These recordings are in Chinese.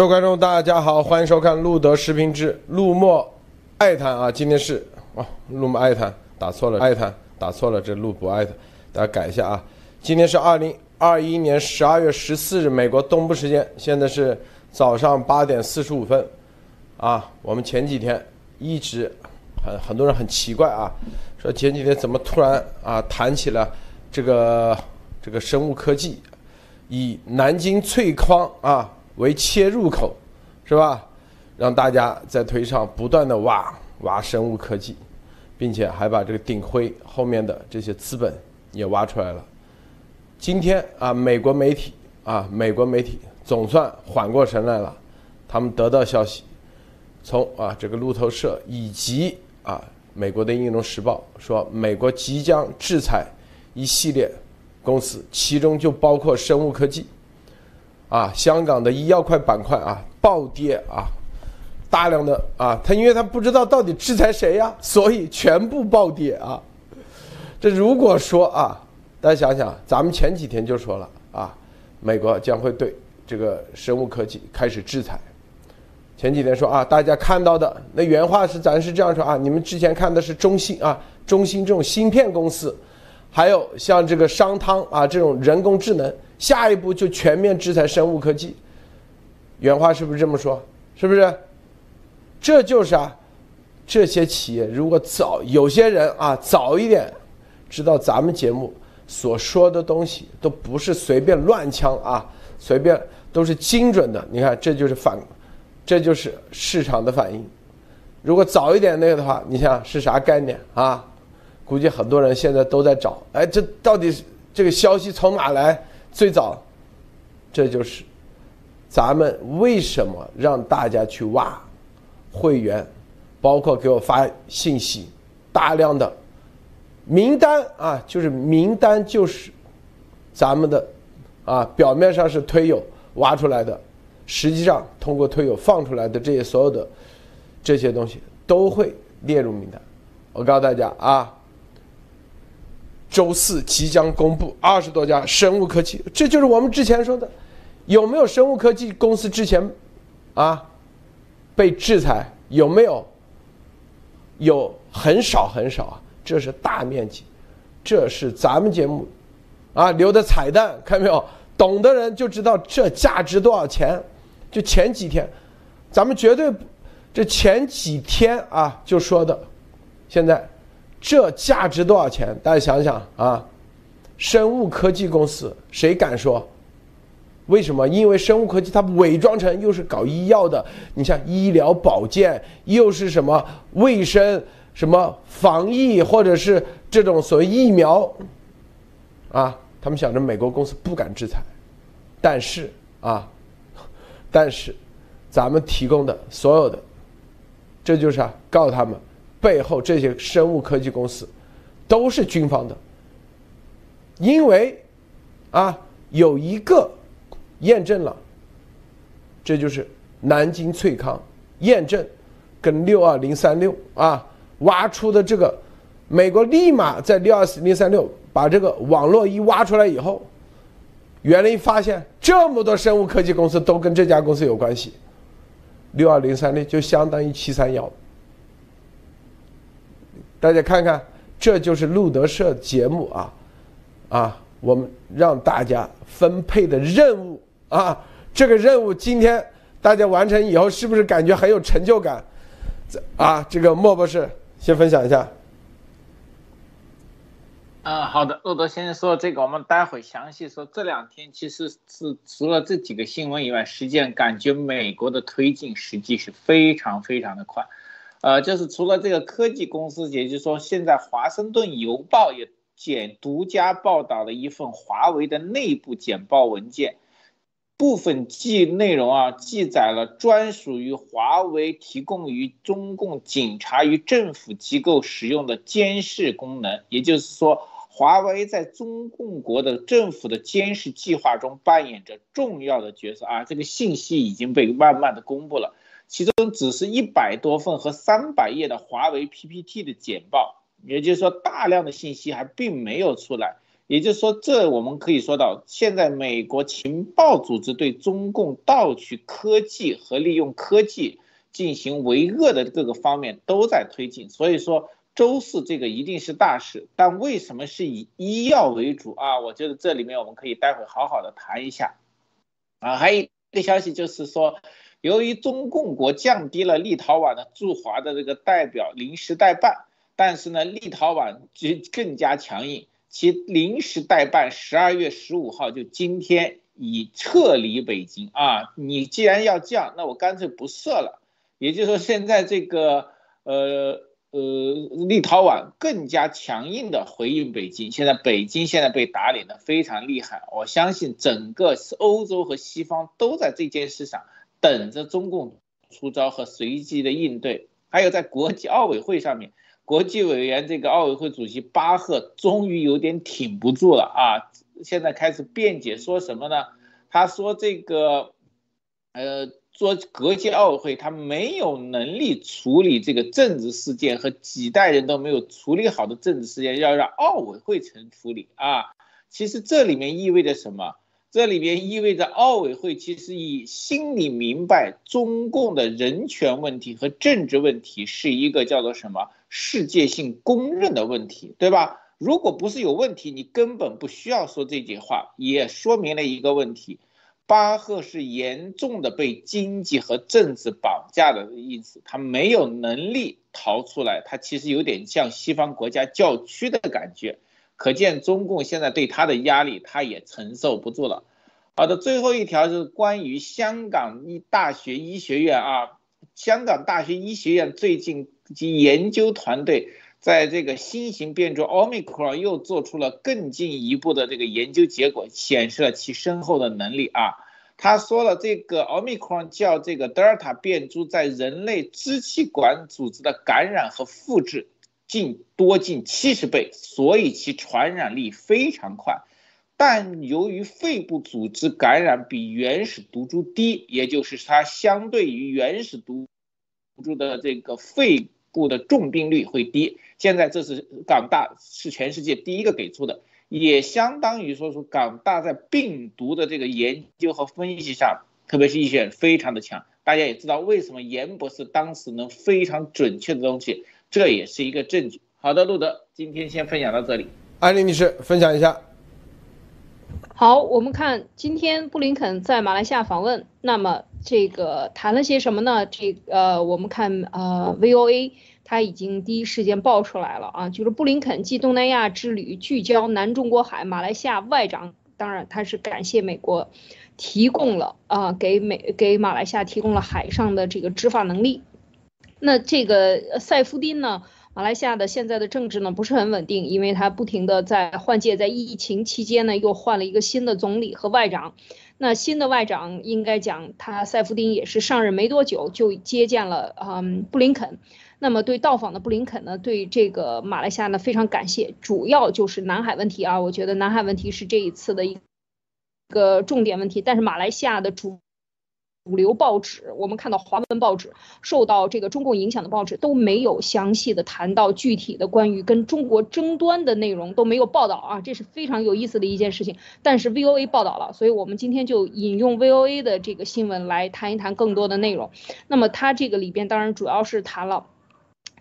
各位观众，大家好，欢迎收看路德视频之路莫爱谈啊！今天是哦，路莫爱谈打错了，爱谈打错了，这路不爱谈，大家改一下啊！今天是二零二一年十二月十四日，美国东部时间，现在是早上八点四十五分啊！我们前几天一直很很多人很奇怪啊，说前几天怎么突然啊谈起了这个这个生物科技，以南京翠矿啊。为切入口，是吧？让大家在推上不断的挖挖生物科技，并且还把这个顶灰后面的这些资本也挖出来了。今天啊，美国媒体啊，美国媒体总算缓过神来了，他们得到消息，从啊这个路透社以及啊美国的《英龙时报》说，美国即将制裁一系列公司，其中就包括生物科技。啊，香港的医药块板块啊暴跌啊，大量的啊，他因为他不知道到底制裁谁呀，所以全部暴跌啊。这如果说啊，大家想想，咱们前几天就说了啊，美国将会对这个生物科技开始制裁。前几天说啊，大家看到的那原话是咱是这样说啊，你们之前看的是中芯啊，中芯这种芯片公司，还有像这个商汤啊这种人工智能。下一步就全面制裁生物科技，原话是不是这么说？是不是？这就是啊，这些企业如果早有些人啊早一点知道咱们节目所说的东西都不是随便乱枪啊，随便都是精准的。你看，这就是反，这就是市场的反应。如果早一点那个的话，你想是啥概念啊？估计很多人现在都在找，哎，这到底这个消息从哪来？最早，这就是咱们为什么让大家去挖会员，包括给我发信息，大量的名单啊，就是名单就是咱们的啊，表面上是推友挖出来的，实际上通过推友放出来的这些所有的这些东西都会列入名单。我告诉大家啊。周四即将公布二十多家生物科技，这就是我们之前说的，有没有生物科技公司之前啊被制裁？有没有？有很少很少啊，这是大面积，这是咱们节目啊留的彩蛋，看到没有？懂的人就知道这价值多少钱。就前几天，咱们绝对这前几天啊就说的，现在。这价值多少钱？大家想想啊！生物科技公司谁敢说？为什么？因为生物科技它伪装成又是搞医药的，你像医疗保健，又是什么卫生、什么防疫，或者是这种所谓疫苗啊？他们想着美国公司不敢制裁，但是啊，但是咱们提供的所有的，这就是啊，告诉他们。背后这些生物科技公司都是军方的，因为啊有一个验证了，这就是南京翠康验证跟六二零三六啊挖出的这个，美国立马在六二零三六把这个网络一挖出来以后，原来发现这么多生物科技公司都跟这家公司有关系，六二零三六就相当于七三幺。大家看看，这就是路德社节目啊，啊，我们让大家分配的任务啊，这个任务今天大家完成以后，是不是感觉很有成就感？啊，这个莫博士先分享一下。嗯，好的，路德先生说这个，我们待会详细说。这两天其实是除了这几个新闻以外，实际上感觉美国的推进实际是非常非常的快。呃，就是除了这个科技公司，也就是说，现在《华盛顿邮报》也简独家报道了一份华为的内部简报文件，部分记内容啊，记载了专属于华为提供于中共警察与政府机构使用的监视功能。也就是说，华为在中共国的政府的监视计划中扮演着重要的角色啊。这个信息已经被慢慢的公布了。其中只是一百多份和三百页的华为 PPT 的简报，也就是说大量的信息还并没有出来。也就是说，这我们可以说到，现在美国情报组织对中共盗取科技和利用科技进行为恶的各个方面都在推进。所以说，周四这个一定是大事。但为什么是以医药为主啊？我觉得这里面我们可以待会好好的谈一下。啊，还有一个消息就是说。由于中共国降低了立陶宛的驻华的这个代表临时代办，但是呢，立陶宛就更加强硬，其临时代办十二月十五号就今天已撤离北京啊！你既然要降，那我干脆不设了。也就是说，现在这个呃呃，立陶宛更加强硬的回应北京。现在北京现在被打脸的非常厉害，我相信整个欧洲和西方都在这件事上。等着中共出招和随机的应对，还有在国际奥委会上面，国际委员这个奥委会主席巴赫终于有点挺不住了啊！现在开始辩解说什么呢？他说这个，呃，做国际奥委会他没有能力处理这个政治事件和几代人都没有处理好的政治事件，要让奥委会层处理啊！其实这里面意味着什么？这里边意味着奥委会其实已心里明白，中共的人权问题和政治问题是一个叫做什么世界性公认的问题，对吧？如果不是有问题，你根本不需要说这句话，也说明了一个问题：巴赫是严重的被经济和政治绑架的意思，他没有能力逃出来，他其实有点像西方国家教区的感觉。可见中共现在对他的压力，他也承受不住了。好的，最后一条是关于香港医大学医学院啊，香港大学医学院最近及研究团队在这个新型变种奥密克戎又做出了更进一步的这个研究结果，显示了其深厚的能力啊。他说了，这个奥密克戎叫这个德尔塔变株在人类支气管组织的感染和复制。近多近七十倍，所以其传染力非常快。但由于肺部组织感染比原始毒株低，也就是它相对于原始毒株的这个肺部的重病率会低。现在这是港大是全世界第一个给出的，也相当于说说港大在病毒的这个研究和分析上，特别是医学非常的强。大家也知道为什么严博士当时能非常准确的东西。这也是一个证据。好的，路德，今天先分享到这里。安妮女士，分享一下。好，我们看今天布林肯在马来西亚访问，那么这个谈了些什么呢？这呃，我们看呃，VOA 他已经第一时间爆出来了啊，就是布林肯继东南亚之旅聚焦南中国海，马来西亚外长当然他是感谢美国提供了啊，给美给马来西亚提供了海上的这个执法能力。那这个塞夫丁呢？马来西亚的现在的政治呢不是很稳定，因为他不停的在换届，在疫情期间呢又换了一个新的总理和外长。那新的外长应该讲，他塞夫丁也是上任没多久就接见了嗯布林肯。那么对到访的布林肯呢，对这个马来西亚呢非常感谢，主要就是南海问题啊，我觉得南海问题是这一次的一个重点问题，但是马来西亚的主。主流报纸，我们看到华文报纸受到这个中共影响的报纸都没有详细的谈到具体的关于跟中国争端的内容都没有报道啊，这是非常有意思的一件事情。但是 VOA 报道了，所以我们今天就引用 VOA 的这个新闻来谈一谈更多的内容。那么它这个里边当然主要是谈了。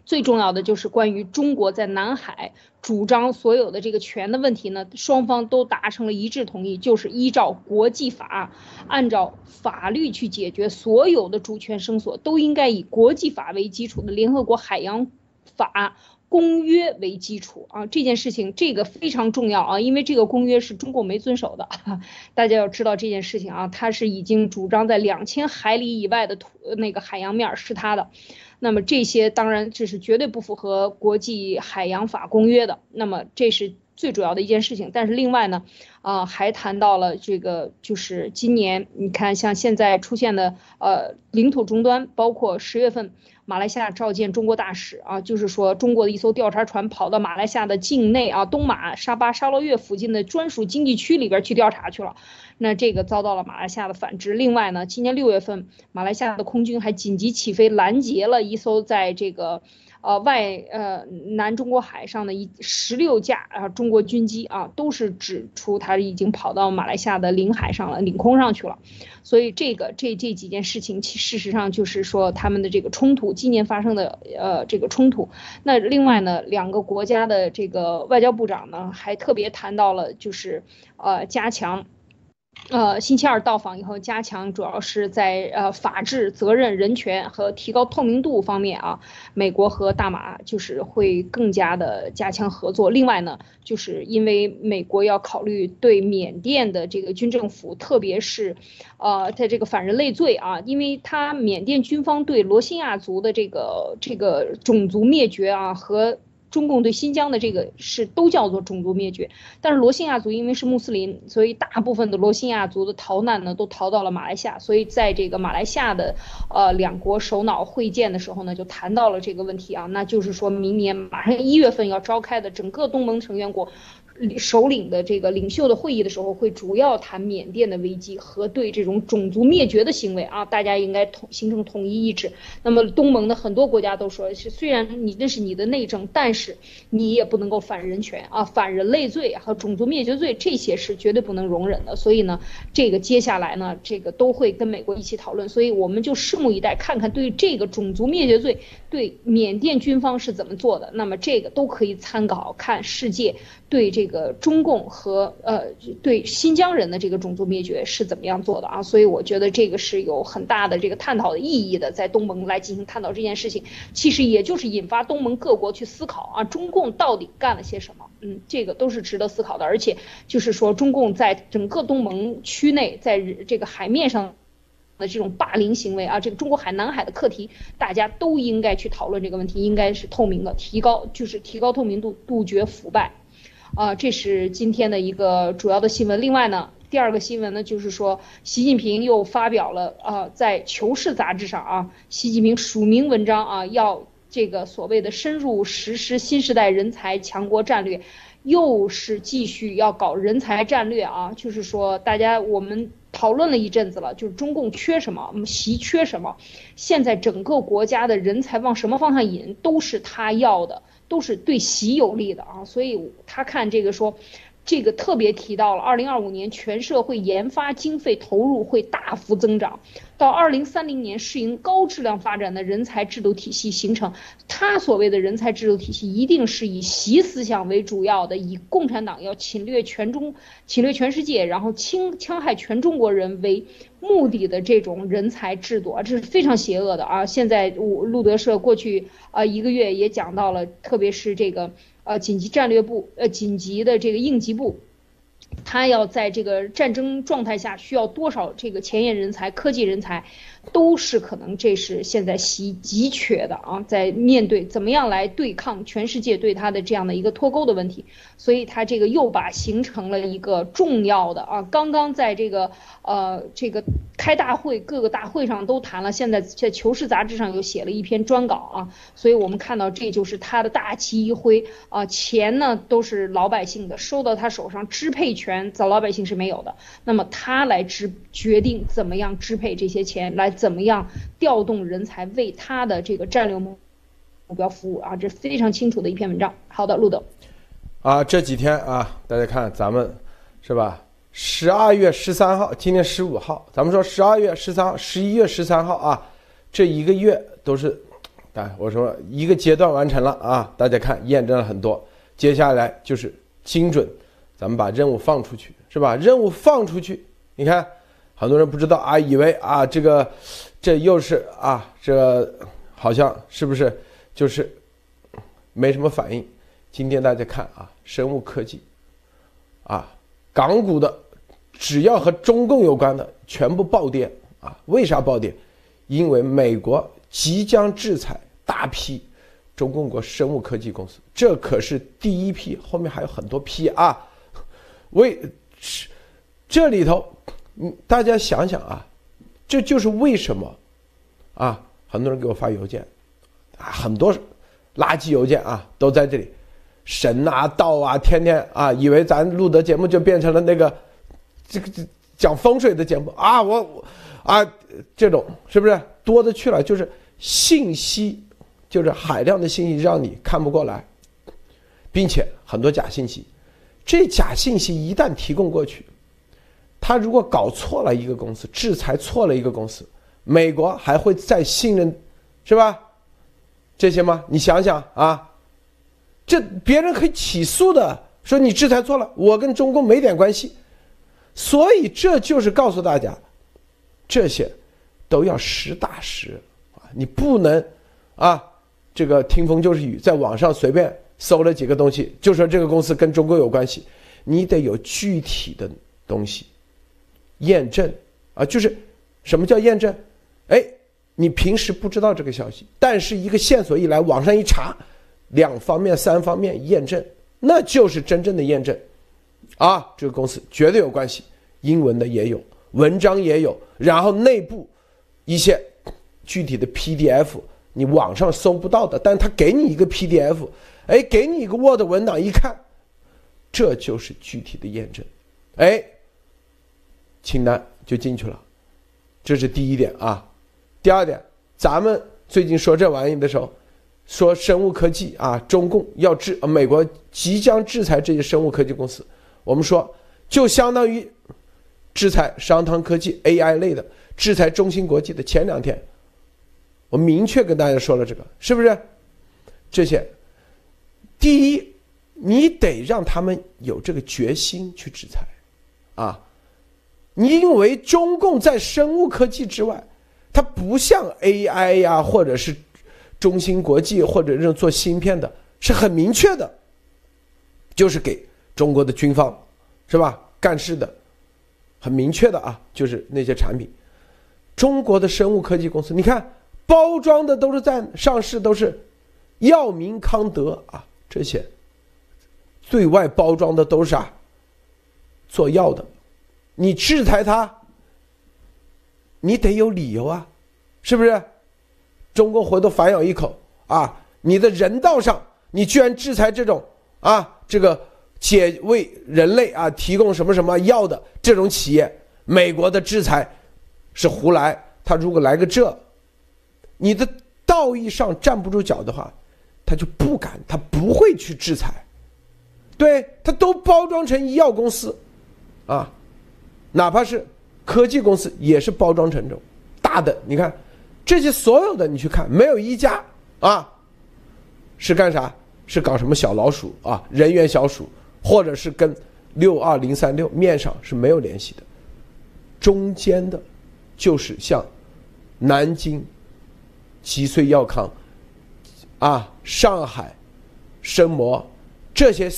最重要的就是关于中国在南海主张所有的这个权的问题呢，双方都达成了一致同意，就是依照国际法，按照法律去解决所有的主权声索，都应该以国际法为基础的联合国海洋法公约为基础啊。这件事情这个非常重要啊，因为这个公约是中国没遵守的，大家要知道这件事情啊，它是已经主张在两千海里以外的土那个海洋面是它的。那么这些当然这是绝对不符合国际海洋法公约的。那么这是最主要的一件事情。但是另外呢，啊还谈到了这个，就是今年你看像现在出现的呃领土终端，包括十月份马来西亚召见中国大使啊，就是说中国的一艘调查船跑到马来西亚的境内啊，东马沙巴沙捞越附近的专属经济区里边去调查去了，那这个遭到了马来西亚的反制。另外呢，今年六月份，马来西亚的空军还紧急起飞拦截了一艘在这个。呃，外呃南中国海上的一十六架啊中国军机啊，都是指出它已经跑到马来西亚的领海上了，领空上去了。所以这个这这几件事情，其事实上就是说他们的这个冲突，今年发生的呃这个冲突。那另外呢，两个国家的这个外交部长呢，还特别谈到了就是呃加强。呃，星期二到访以后，加强主要是在呃法治、责任、人权和提高透明度方面啊，美国和大马就是会更加的加强合作。另外呢，就是因为美国要考虑对缅甸的这个军政府，特别是，呃，在这个反人类罪啊，因为他缅甸军方对罗兴亚族的这个这个种族灭绝啊和。中共对新疆的这个是都叫做种族灭绝，但是罗兴亚族因为是穆斯林，所以大部分的罗兴亚族的逃难呢都逃到了马来西亚，所以在这个马来西亚的呃两国首脑会见的时候呢，就谈到了这个问题啊，那就是说明年马上一月份要召开的整个东盟成员国。首领的这个领袖的会议的时候，会主要谈缅甸的危机和对这种种族灭绝的行为啊，大家应该统形成统一意志。那么东盟的很多国家都说，是虽然你那是你的内政，但是你也不能够反人权啊、反人类罪和种族灭绝罪，这些是绝对不能容忍的。所以呢，这个接下来呢，这个都会跟美国一起讨论。所以我们就拭目以待，看看对这个种族灭绝罪，对缅甸军方是怎么做的。那么这个都可以参考看世界。对这个中共和呃对新疆人的这个种族灭绝是怎么样做的啊？所以我觉得这个是有很大的这个探讨的意义的，在东盟来进行探讨这件事情，其实也就是引发东盟各国去思考啊，中共到底干了些什么？嗯，这个都是值得思考的，而且就是说中共在整个东盟区内，在这个海面上的这种霸凌行为啊，这个中国海南海的课题，大家都应该去讨论这个问题，应该是透明的，提高就是提高透明度，杜绝腐败。啊，这是今天的一个主要的新闻。另外呢，第二个新闻呢，就是说习近平又发表了啊，在《求是》杂志上啊，习近平署名文章啊，要这个所谓的深入实施新时代人才强国战略，又是继续要搞人才战略啊。就是说，大家我们讨论了一阵子了，就是中共缺什么，习缺什么，现在整个国家的人才往什么方向引，都是他要的。都是对习有利的啊，所以他看这个说，这个特别提到了，二零二五年全社会研发经费投入会大幅增长。到二零三零年，适应高质量发展的人才制度体系形成。他所谓的人才制度体系，一定是以习思想为主要的，以共产党要侵略全中、侵略全世界，然后侵戕害全中国人为目的的这种人才制度啊，这是非常邪恶的啊！现在我路德社过去啊一个月也讲到了，特别是这个呃紧急战略部呃紧急的这个应急部。他要在这个战争状态下需要多少这个前沿人才、科技人才？都是可能，这是现在习急缺的啊，在面对怎么样来对抗全世界对他的这样的一个脱钩的问题，所以他这个又把形成了一个重要的啊，刚刚在这个呃这个开大会各个大会上都谈了，现在在《求是》杂志上又写了一篇专稿啊，所以我们看到这就是他的大旗一挥啊，钱呢都是老百姓的，收到他手上支配权在老百姓是没有的，那么他来支决定怎么样支配这些钱来。怎么样调动人才为他的这个战略目目标服务啊？这是非常清楚的一篇文章。好的，陆总。啊，这几天啊，大家看咱们是吧？十二月十三号，今天十五号，咱们说十二月十三号、十一月十三号啊，这一个月都是，哎，我说一个阶段完成了啊，大家看验证了很多，接下来就是精准，咱们把任务放出去，是吧？任务放出去，你看。很多人不知道啊，以为啊，这个，这又是啊，这好像是不是就是没什么反应？今天大家看啊，生物科技，啊，港股的，只要和中共有关的全部暴跌啊！为啥暴跌？因为美国即将制裁大批中共国生物科技公司，这可是第一批，后面还有很多批啊！为这里头。嗯，大家想想啊，这就是为什么，啊，很多人给我发邮件啊，很多垃圾邮件啊都在这里，神啊道啊，天天啊以为咱录的节目就变成了那个这个讲风水的节目啊，我我啊这种是不是多的去了？就是信息，就是海量的信息让你看不过来，并且很多假信息，这假信息一旦提供过去，他如果搞错了一个公司，制裁错了一个公司，美国还会再信任，是吧？这些吗？你想想啊，这别人可以起诉的，说你制裁错了，我跟中共没点关系，所以这就是告诉大家，这些都要实打实啊，你不能啊，这个听风就是雨，在网上随便搜了几个东西，就说这个公司跟中国有关系，你得有具体的东西验证啊，就是什么叫验证？哎。你平时不知道这个消息，但是一个线索一来，网上一查，两方面、三方面验证，那就是真正的验证，啊，这个公司绝对有关系。英文的也有，文章也有，然后内部一些具体的 PDF，你网上搜不到的，但他给你一个 PDF，哎，给你一个 Word 文档，一看，这就是具体的验证，哎，清单就进去了，这是第一点啊。第二点，咱们最近说这玩意的时候，说生物科技啊，中共要制，美国即将制裁这些生物科技公司。我们说，就相当于制裁商汤科技 AI 类的，制裁中芯国际的。前两天，我明确跟大家说了这个，是不是？这些，第一，你得让他们有这个决心去制裁，啊，因为中共在生物科技之外。它不像 AI 呀，或者是中芯国际或者是做芯片的，是很明确的，就是给中国的军方，是吧？干事的，很明确的啊，就是那些产品。中国的生物科技公司，你看包装的都是在上市，都是药明康德啊这些，对外包装的都是啊做药的，你制裁他。你得有理由啊，是不是？中国回头反咬一口啊！你的人道上，你居然制裁这种啊，这个解为人类啊提供什么什么药的这种企业，美国的制裁是胡来。他如果来个这，你的道义上站不住脚的话，他就不敢，他不会去制裁。对他都包装成医药公司，啊，哪怕是。科技公司也是包装成这种大的，你看这些所有的你去看，没有一家啊是干啥？是搞什么小老鼠啊，人员小鼠，或者是跟六二零三六面上是没有联系的。中间的，就是像南京吉穗药康啊，上海生魔这些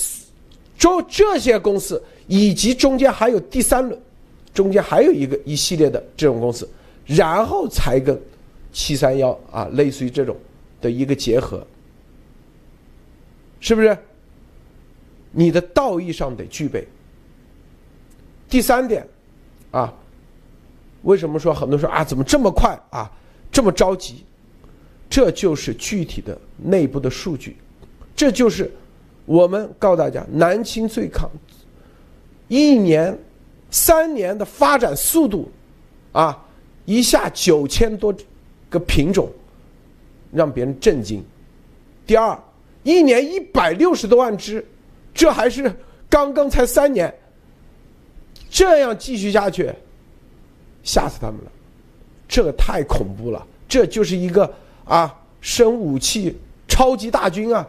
中这些公司，以及中间还有第三轮。中间还有一个一系列的这种公司，然后才跟七三幺啊，类似于这种的一个结合，是不是？你的道义上得具备。第三点，啊，为什么说很多说啊，怎么这么快啊，这么着急？这就是具体的内部的数据，这就是我们告诉大家，南青最抗一年。三年的发展速度，啊，一下九千多个品种，让别人震惊。第二，一年一百六十多万只，这还是刚刚才三年，这样继续下去，吓死他们了。这个太恐怖了，这就是一个啊生武器超级大军啊，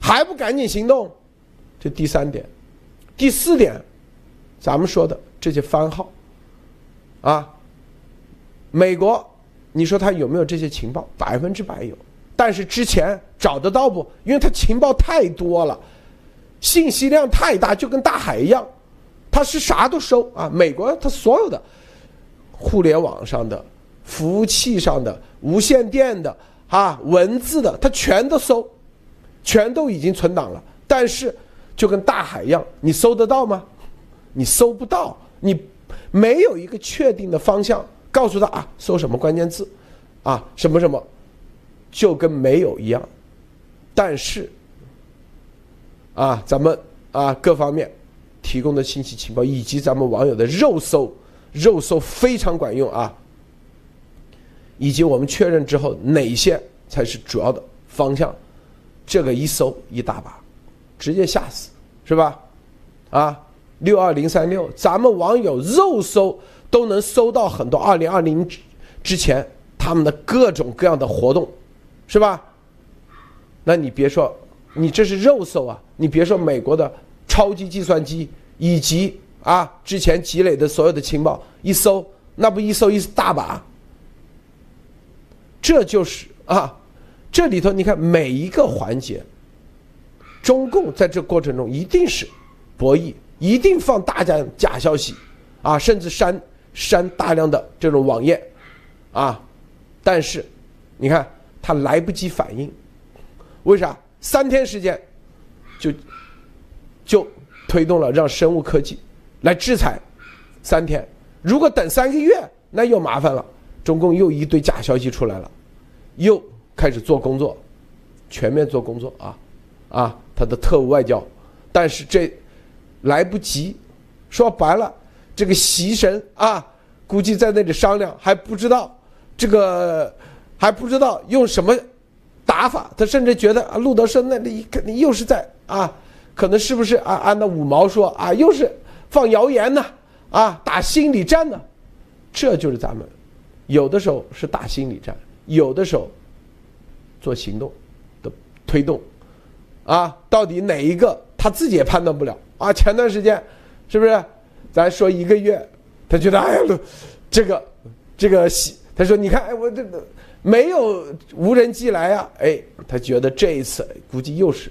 还不赶紧行动？这第三点，第四点，咱们说的。这些番号，啊，美国，你说他有没有这些情报？百分之百有，但是之前找得到不？因为他情报太多了，信息量太大，就跟大海一样，他是啥都收啊。美国他所有的互联网上的、服务器上的、无线电的啊、文字的，他全都搜，全都已经存档了。但是就跟大海一样，你搜得到吗？你搜不到。你没有一个确定的方向，告诉他啊，搜什么关键字，啊，什么什么，就跟没有一样。但是，啊，咱们啊各方面提供的信息情报，以及咱们网友的肉搜，肉搜非常管用啊。以及我们确认之后，哪些才是主要的方向？这个一搜一大把，直接吓死，是吧？啊，六二零三六，咱们网友肉搜都能搜到很多二零二零之前他们的各种各样的活动，是吧？那你别说，你这是肉搜啊！你别说美国的超级计算机以及啊之前积累的所有的情报一搜，那不一搜一大把。这就是啊，这里头你看每一个环节，中共在这过程中一定是博弈，一定放大家假消息，啊，甚至删删大量的这种网页，啊，但是你看他来不及反应，为啥？三天时间就就推动了让生物科技来制裁三天，如果等三个月，那又麻烦了。中共又一堆假消息出来了，又开始做工作，全面做工作啊，啊，他的特务外交，但是这来不及，说白了，这个习神啊，估计在那里商量，还不知道这个还不知道用什么打法，他甚至觉得啊，路德生那里肯定又是在啊，可能是不是啊？按照五毛说啊，又是放谣言呢，啊，打心理战呢，这就是咱们。有的时候是打心理战，有的时候做行动的推动，啊，到底哪一个他自己也判断不了啊？前段时间是不是咱说一个月，他觉得哎呀，这个这个，他说你看，哎，我这个没有无人机来啊，哎，他觉得这一次估计又是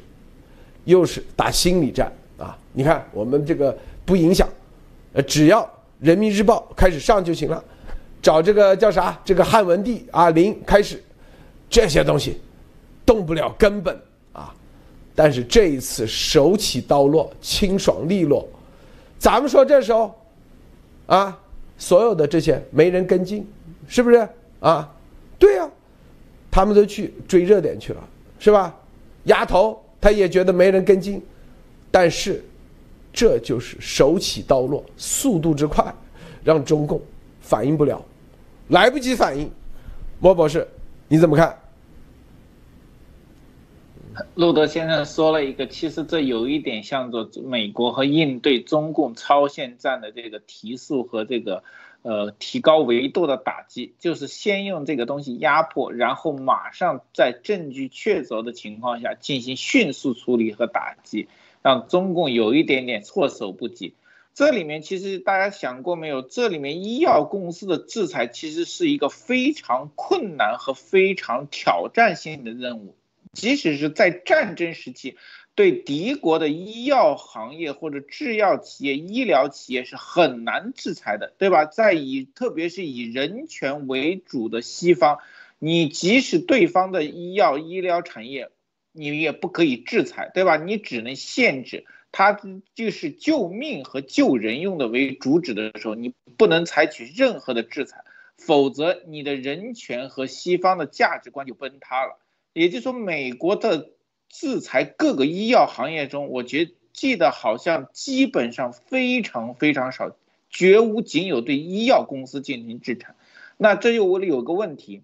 又是打心理战啊！你看我们这个不影响，呃，只要人民日报开始上就行了。找这个叫啥？这个汉文帝啊，零开始，这些东西动不了根本。但是这一次手起刀落，清爽利落。咱们说这时候啊，所有的这些没人跟进，是不是啊？对呀，他们都去追热点去了，是吧？丫头他也觉得没人跟进，但是这就是手起刀落，速度之快，让中共反应不了。来不及反应，莫博士，你怎么看？路德先生说了一个，其实这有一点像做美国和应对中共超限战的这个提速和这个呃提高维度的打击，就是先用这个东西压迫，然后马上在证据确凿的情况下进行迅速处理和打击，让中共有一点点措手不及。这里面其实大家想过没有？这里面医药公司的制裁其实是一个非常困难和非常挑战性的任务，即使是在战争时期，对敌国的医药行业或者制药企业、医疗企业是很难制裁的，对吧？在以特别是以人权为主的西方，你即使对方的医药医疗产业，你也不可以制裁，对吧？你只能限制。它就是救命和救人用的为主旨的时候，你不能采取任何的制裁，否则你的人权和西方的价值观就崩塌了。也就是说，美国的制裁各个医药行业中，我觉记得好像基本上非常非常少，绝无仅有对医药公司进行制裁。那这就我有个问题，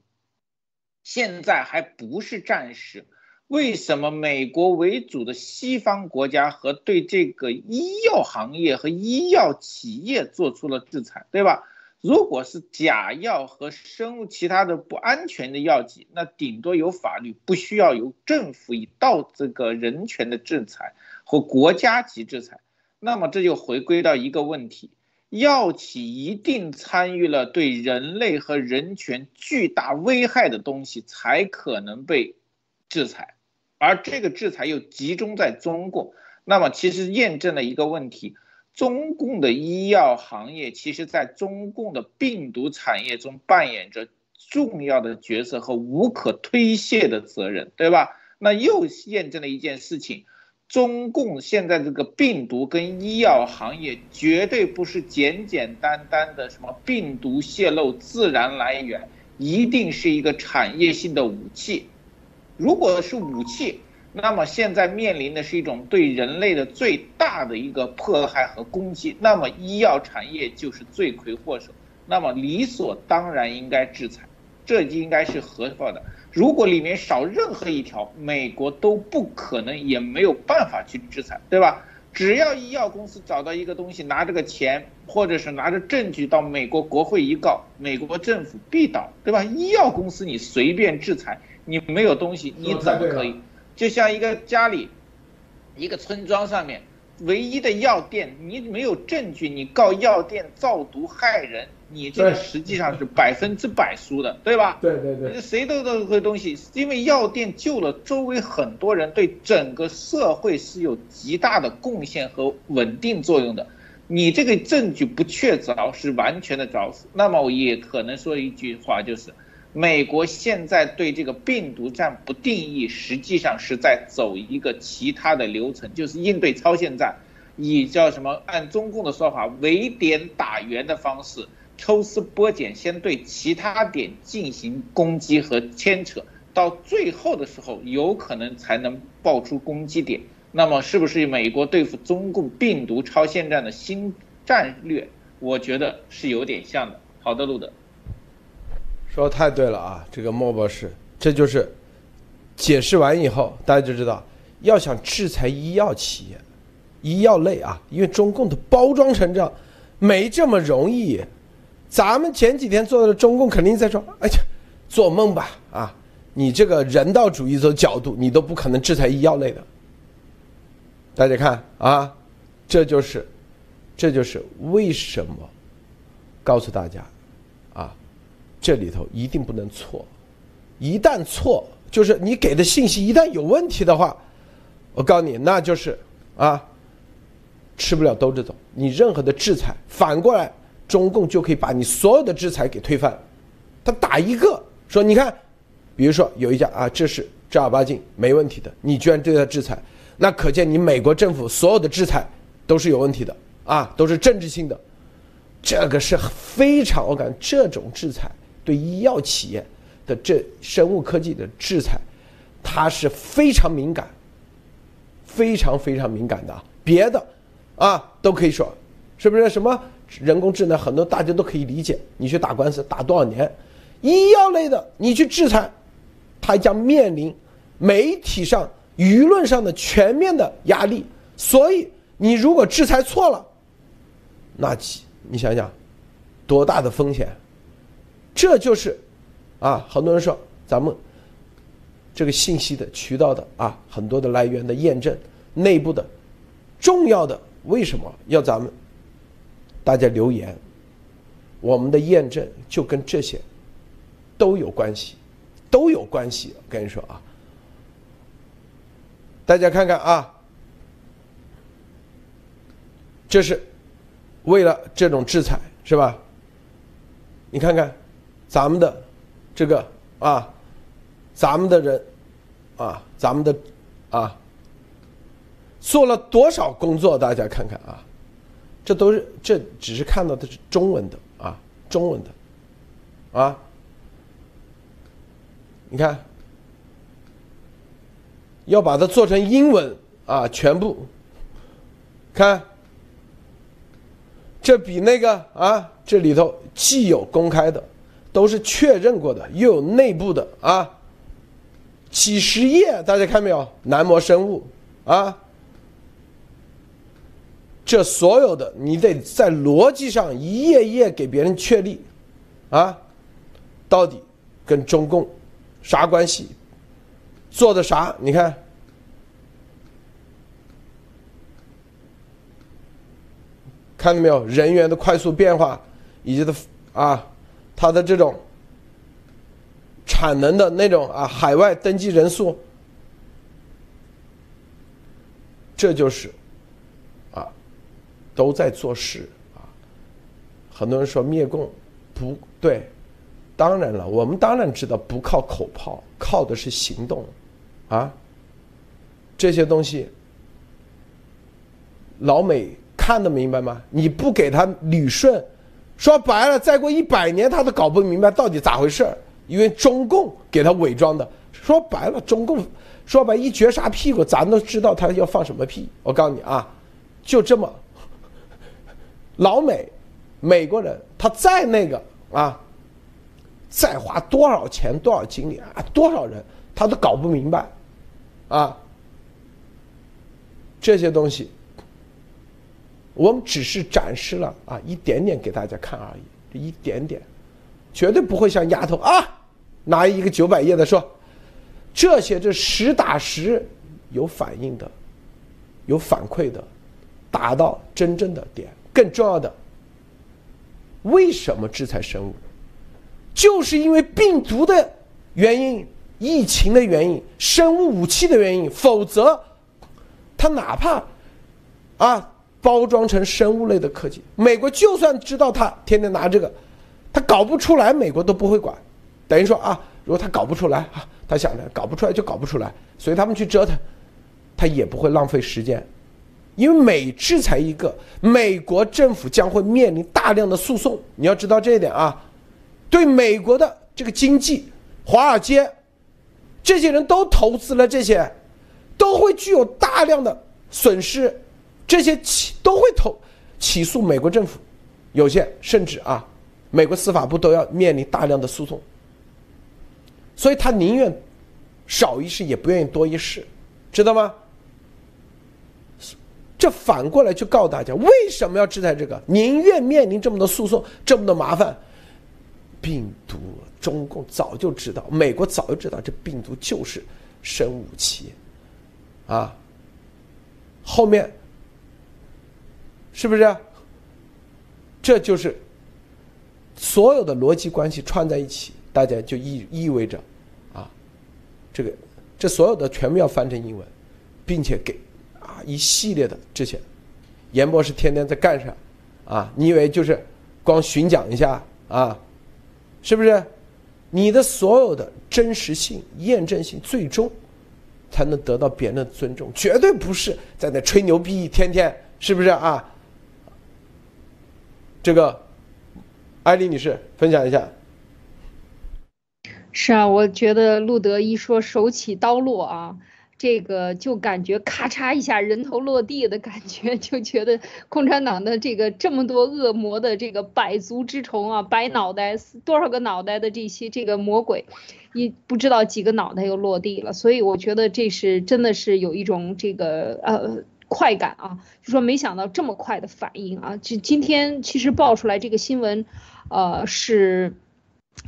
现在还不是战时。为什么美国为主的西方国家和对这个医药行业和医药企业做出了制裁，对吧？如果是假药和生物其他的不安全的药剂，那顶多有法律，不需要由政府以到这个人权的制裁和国家级制裁。那么这就回归到一个问题：药企一定参与了对人类和人权巨大危害的东西，才可能被制裁。而这个制裁又集中在中共，那么其实验证了一个问题：中共的医药行业其实在中共的病毒产业中扮演着重要的角色和无可推卸的责任，对吧？那又验证了一件事情：中共现在这个病毒跟医药行业绝对不是简简单单的什么病毒泄露自然来源，一定是一个产业性的武器。如果是武器，那么现在面临的是一种对人类的最大的一个迫害和攻击，那么医药产业就是罪魁祸首，那么理所当然应该制裁，这应该是合法的。如果里面少任何一条，美国都不可能也没有办法去制裁，对吧？只要医药公司找到一个东西，拿这个钱或者是拿着证据到美国国会一告，美国政府必倒，对吧？医药公司你随便制裁，你没有东西，你怎么可以？就像一个家里，一个村庄上面唯一的药店，你没有证据，你告药店造毒害人，你这个实际上是百分之百输的，对吧？对对对，谁都都会东西，因为药店救了周围很多人，对整个社会是有极大的贡献和稳定作用的。你这个证据不确凿，是完全的找死。那么我也可能说一句话，就是。美国现在对这个病毒战不定义，实际上是在走一个其他的流程，就是应对超限战，以叫什么？按中共的说法，围点打援的方式，抽丝剥茧，先对其他点进行攻击和牵扯，到最后的时候，有可能才能爆出攻击点。那么，是不是美国对付中共病毒超限战的新战略？我觉得是有点像的。好的，路德。说太对了啊！这个莫博士，这就是解释完以后，大家就知道，要想制裁医药企业、医药类啊，因为中共的包装成这样，没这么容易。咱们前几天做的中共肯定在说：“哎呀，做梦吧！啊，你这个人道主义的角度，你都不可能制裁医药类的。”大家看啊，这就是，这就是为什么告诉大家。这里头一定不能错，一旦错，就是你给的信息一旦有问题的话，我告诉你，那就是啊，吃不了兜着走。你任何的制裁，反过来，中共就可以把你所有的制裁给推翻。他打一个说，你看，比如说有一家啊，这是正儿八经没问题的，你居然对他制裁，那可见你美国政府所有的制裁都是有问题的啊，都是政治性的。这个是非常，我感觉这种制裁。对医药企业的这生物科技的制裁，它是非常敏感，非常非常敏感的。别的啊都可以说，是不是什么人工智能很多大家都可以理解。你去打官司打多少年？医药类的你去制裁，它将面临媒体上、舆论上的全面的压力。所以你如果制裁错了，那你想想多大的风险？这就是，啊，很多人说咱们这个信息的渠道的啊，很多的来源的验证，内部的重要的为什么要咱们大家留言？我们的验证就跟这些都有关系，都有关系。我跟你说啊，大家看看啊，这是为了这种制裁是吧？你看看。咱们的这个啊，咱们的人啊，咱们的啊，做了多少工作？大家看看啊，这都是这只是看到的是中文的啊，中文的啊，你看，要把它做成英文啊，全部看，这比那个啊，这里头既有公开的。都是确认过的，又有内部的啊，几十页，大家看没有？南模生物啊，这所有的你得在逻辑上一页一页给别人确立啊，到底跟中共啥关系？做的啥？你看，看到没有？人员的快速变化以及的啊。它的这种产能的那种啊，海外登记人数，这就是啊，都在做事啊。很多人说灭共不对，当然了，我们当然知道不靠口炮，靠的是行动啊。这些东西，老美看得明白吗？你不给他捋顺。说白了，再过一百年，他都搞不明白到底咋回事儿，因为中共给他伪装的说白了，中共说白一撅啥屁股，咱都知道他要放什么屁。我告诉你啊，就这么，老美，美国人他再那个啊，再花多少钱多少精力啊，多少人他都搞不明白，啊，这些东西，我们只是展示了啊一点点给大家看而已，这一点点，绝对不会像丫头啊拿一个九百页的说。这些这实打实有反应的，有反馈的，达到真正的点。更重要的，为什么制裁生物？就是因为病毒的原因、疫情的原因、生物武器的原因。否则，他哪怕啊包装成生物类的科技，美国就算知道他天天拿这个，他搞不出来，美国都不会管。等于说啊，如果他搞不出来啊。他想着搞不出来就搞不出来，所以他们去折腾，他也不会浪费时间，因为每制裁一个，美国政府将会面临大量的诉讼。你要知道这一点啊，对美国的这个经济，华尔街，这些人都投资了这些，都会具有大量的损失，这些起都会投起诉美国政府，有些甚至啊，美国司法部都要面临大量的诉讼。所以他宁愿少一事，也不愿意多一事，知道吗？这反过来就告诉大家，为什么要制裁这个？宁愿面临这么多诉讼，这么多麻烦。病毒，中共早就知道，美国早就知道，这病毒就是生物武器，啊，后面是不是？这就是所有的逻辑关系串在一起。大家就意意味着，啊，这个这所有的全部要翻成英文，并且给啊一系列的这些，严博士天天在干啥？啊，你以为就是光巡讲一下啊？是不是？你的所有的真实性、验证性，最终才能得到别人的尊重，绝对不是在那吹牛逼，天天是不是啊？这个，艾丽女士分享一下。是啊，我觉得路德一说手起刀落啊，这个就感觉咔嚓一下人头落地的感觉，就觉得共产党的这个这么多恶魔的这个百足之虫啊，百脑袋多少个脑袋的这些这个魔鬼，一不知道几个脑袋又落地了，所以我觉得这是真的是有一种这个呃快感啊，就说没想到这么快的反应啊，就今天其实爆出来这个新闻，呃是。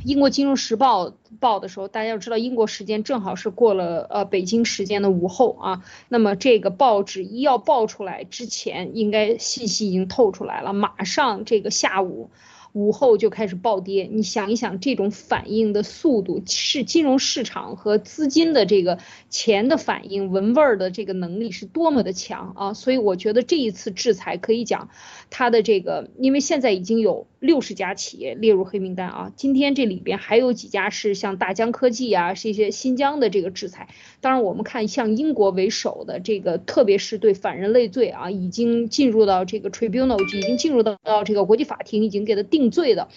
英国金融时报报的时候，大家要知道，英国时间正好是过了呃北京时间的午后啊。那么这个报纸一要爆出来之前，应该信息已经透出来了，马上这个下午。午后就开始暴跌，你想一想，这种反应的速度是金融市场和资金的这个钱的反应，闻味儿的这个能力是多么的强啊！所以我觉得这一次制裁可以讲，它的这个，因为现在已经有六十家企业列入黑名单啊，今天这里边还有几家是像大疆科技啊，是一些新疆的这个制裁。当然，我们看像英国为首的这个，特别是对反人类罪啊，已经进入到这个 tribunal，已经进入到到这个国际法庭，已经给他。定罪的，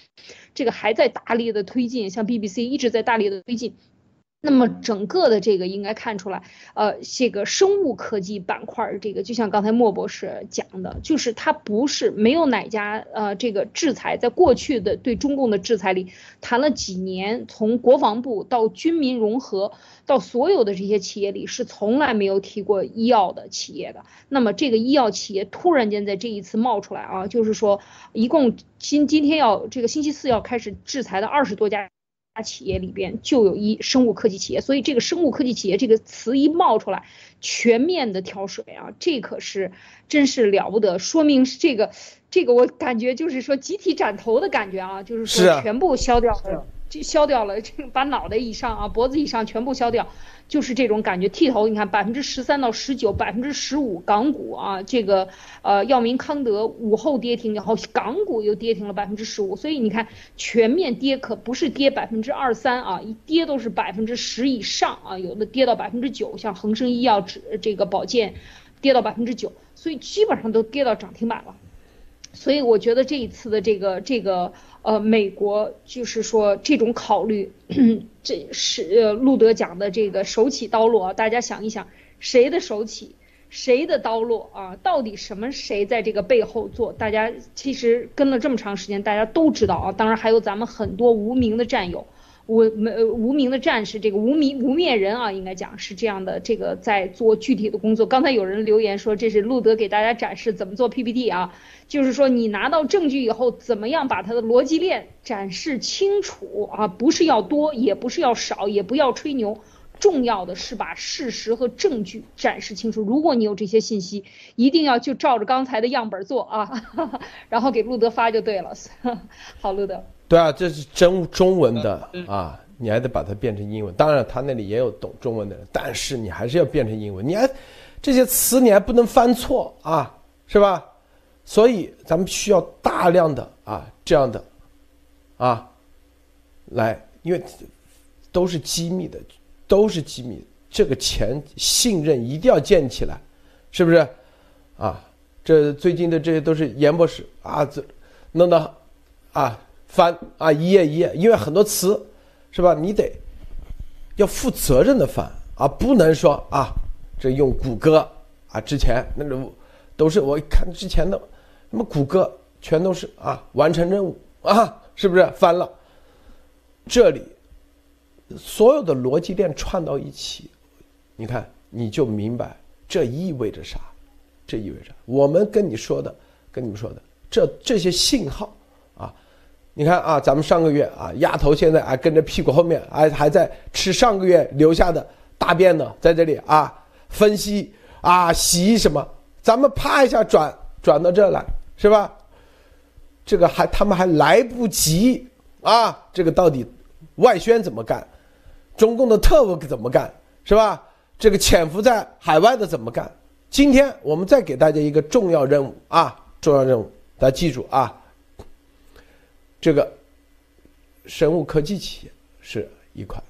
这个还在大力的推进，像 BBC 一直在大力的推进。那么整个的这个应该看出来，呃，这个生物科技板块儿，这个就像刚才莫博士讲的，就是它不是没有哪家呃这个制裁，在过去的对中共的制裁里谈了几年，从国防部到军民融合，到所有的这些企业里是从来没有提过医药的企业的。那么这个医药企业突然间在这一次冒出来啊，就是说一共今今天要这个星期四要开始制裁的二十多家。大企业里边就有一生物科技企业，所以这个生物科技企业这个词一冒出来，全面的跳水啊，这可是真是了不得，说明是这个这个我感觉就是说集体斩头的感觉啊，就是说全部消掉了，就消掉了，这个把脑袋以上啊脖子以上全部消掉。就是这种感觉，剃头，你看百分之十三到十九，百分之十五港股啊，这个呃药明康德午后跌停，然后港股又跌停了百分之十五，所以你看全面跌可不是跌百分之二三啊，一跌都是百分之十以上啊，有的跌到百分之九，像恒生医药指这个保健跌到百分之九，所以基本上都跌到涨停板了。所以我觉得这一次的这个这个呃，美国就是说这种考虑，这是呃路德讲的这个手起刀落啊，大家想一想，谁的手起，谁的刀落啊？到底什么谁在这个背后做？大家其实跟了这么长时间，大家都知道啊。当然还有咱们很多无名的战友。无没无名的战士，这个无名无面人啊，应该讲是这样的。这个在做具体的工作。刚才有人留言说，这是路德给大家展示怎么做 PPT 啊，就是说你拿到证据以后，怎么样把它的逻辑链展示清楚啊？不是要多，也不是要少，也不要吹牛，重要的是把事实和证据展示清楚。如果你有这些信息，一定要就照着刚才的样本做啊，然后给路德发就对了。好，路德。对啊，这是真中文的啊，你还得把它变成英文。当然，他那里也有懂中文的人，但是你还是要变成英文。你还这些词你还不能犯错啊，是吧？所以咱们需要大量的啊这样的啊来，因为都是机密的，都是机密。这个钱信任一定要建起来，是不是？啊，这最近的这些都是严博士啊，这弄得啊。翻啊，一页一页，因为很多词，是吧？你得要负责任的翻啊，不能说啊，这用谷歌啊，之前那种都是我一看之前的什么谷歌，全都是啊，完成任务啊，是不是翻了？这里所有的逻辑链串到一起，你看你就明白这意味着啥？这意味着我们跟你说的，跟你们说的这这些信号。你看啊，咱们上个月啊，丫头现在还跟着屁股后面，还还在吃上个月留下的大便呢，在这里啊分析啊洗什么，咱们啪一下转转到这来，是吧？这个还他们还来不及啊，这个到底外宣怎么干？中共的特务怎么干？是吧？这个潜伏在海外的怎么干？今天我们再给大家一个重要任务啊，重要任务，大家记住啊。这个生物科技企业是一块，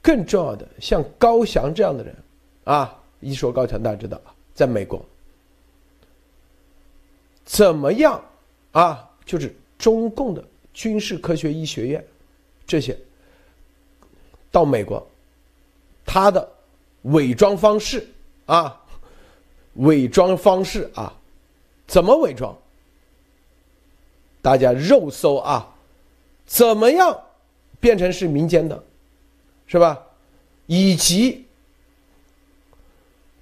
更重要的，像高翔这样的人啊，一说高翔大家知道啊，在美国怎么样啊？就是中共的军事科学医学院这些到美国，他的伪装方式啊，伪装方式啊，怎么伪装？大家肉搜啊，怎么样变成是民间的，是吧？以及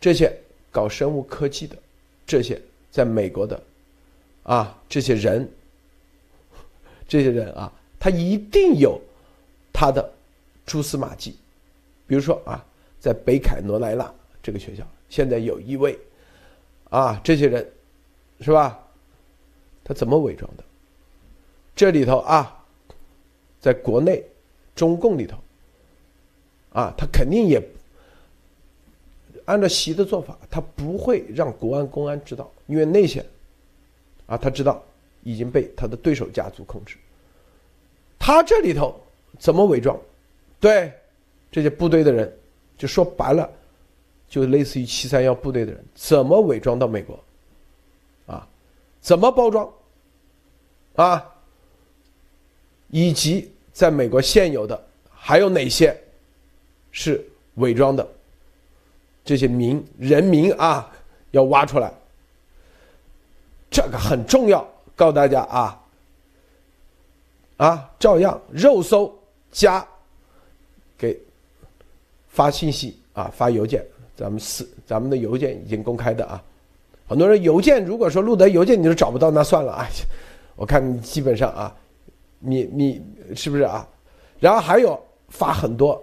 这些搞生物科技的这些在美国的啊这些人，这些人啊，他一定有他的蛛丝马迹。比如说啊，在北凯罗来纳这个学校，现在有一位啊，这些人是吧？他怎么伪装的？这里头啊，在国内，中共里头，啊，他肯定也按照习的做法，他不会让国安公安知道，因为那些，啊，他知道已经被他的对手家族控制。他这里头怎么伪装？对，这些部队的人，就说白了，就类似于七三幺部队的人，怎么伪装到美国？啊，怎么包装？啊？以及在美国现有的还有哪些是伪装的？这些名人名啊，要挖出来。这个很重要，告诉大家啊，啊，照样肉搜加给发信息啊，发邮件，咱们私咱们的邮件已经公开的啊。很多人邮件如果说录的邮件你都找不到，那算了啊。我看基本上啊。你你是不是啊？然后还有发很多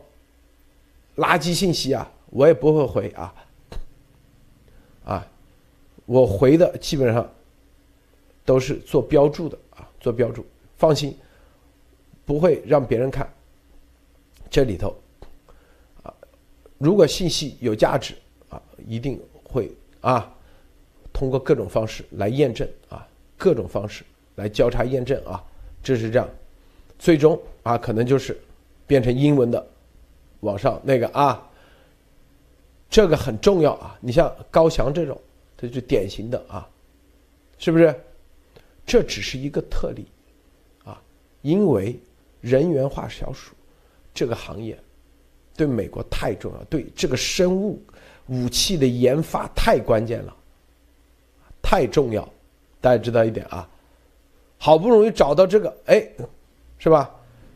垃圾信息啊，我也不会回啊。啊，我回的基本上都是做标注的啊，做标注，放心，不会让别人看。这里头啊，如果信息有价值啊，一定会啊，通过各种方式来验证啊，各种方式来交叉验证啊。就是这样，最终啊，可能就是变成英文的，网上那个啊，这个很重要啊。你像高翔这种，这就典型的啊，是不是？这只是一个特例，啊，因为人员化小鼠这个行业对美国太重要，对这个生物武器的研发太关键了，太重要。大家知道一点啊，好不容易找到这个，哎，是吧？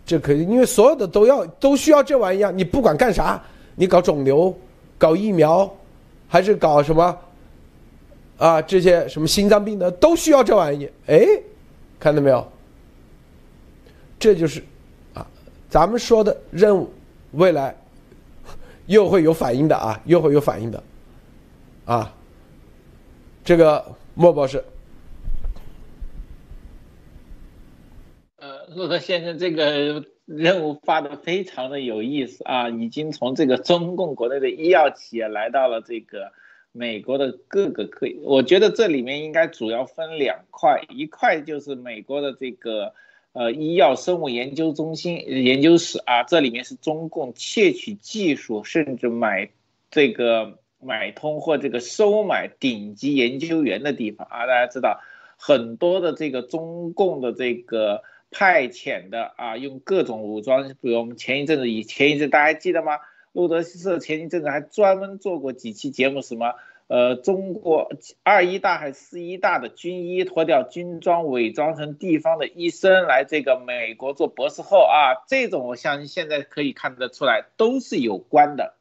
这可以，因为所有的都要都需要这玩意儿，你不管干啥，你搞肿瘤、搞疫苗，还是搞什么？啊，这些什么心脏病的都需要这玩意，哎，看到没有？这就是啊，咱们说的任务，未来又会有反应的啊，又会有反应的啊。这个莫博士，呃，洛德先生，这个任务发的非常的有意思啊，已经从这个中共国内的医药企业来到了这个。美国的各个科，我觉得这里面应该主要分两块，一块就是美国的这个呃医药生物研究中心研究室啊，这里面是中共窃取技术，甚至买这个买通或这个收买顶级研究员的地方啊。大家知道很多的这个中共的这个派遣的啊，用各种武装，比如我们前一阵子以前一阵大家还记得吗？路德社前一阵子还专门做过几期节目，什么呃，中国二一大还是四一大的军医脱掉军装，伪装成地方的医生来这个美国做博士后啊，这种我相信现在可以看得出来都是有关的。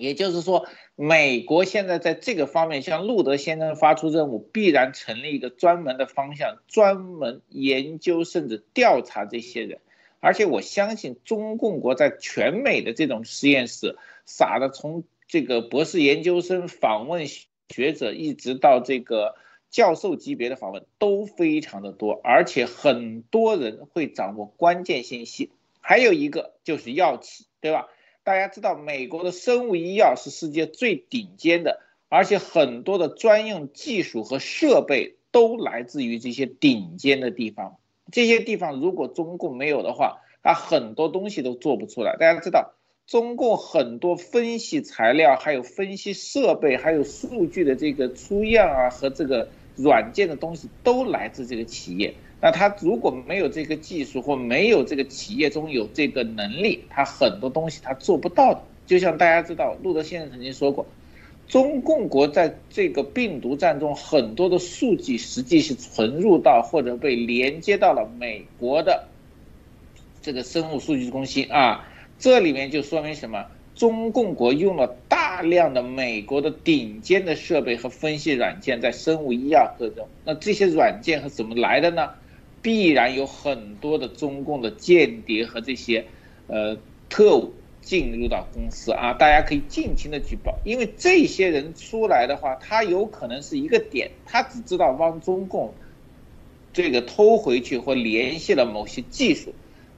也就是说，美国现在在这个方面向路德先生发出任务，必然成立一个专门的方向，专门研究甚至调查这些人。而且我相信，中共国在全美的这种实验室撒的，从这个博士研究生访问学者，一直到这个教授级别的访问，都非常的多，而且很多人会掌握关键信息。还有一个就是药企，对吧？大家知道，美国的生物医药是世界最顶尖的，而且很多的专用技术和设备都来自于这些顶尖的地方。这些地方如果中共没有的话，它很多东西都做不出来。大家知道，中共很多分析材料、还有分析设备、还有数据的这个出样啊和这个软件的东西都来自这个企业。那他如果没有这个技术或没有这个企业中有这个能力，他很多东西他做不到的。就像大家知道，路德先生曾经说过。中共国在这个病毒战中，很多的数据实际是存入到或者被连接到了美国的这个生物数据中心啊，这里面就说明什么？中共国用了大量的美国的顶尖的设备和分析软件在生物医药各中，那这些软件是怎么来的呢？必然有很多的中共的间谍和这些呃特务。进入到公司啊，大家可以尽情的举报，因为这些人出来的话，他有可能是一个点，他只知道帮中共这个偷回去或联系了某些技术，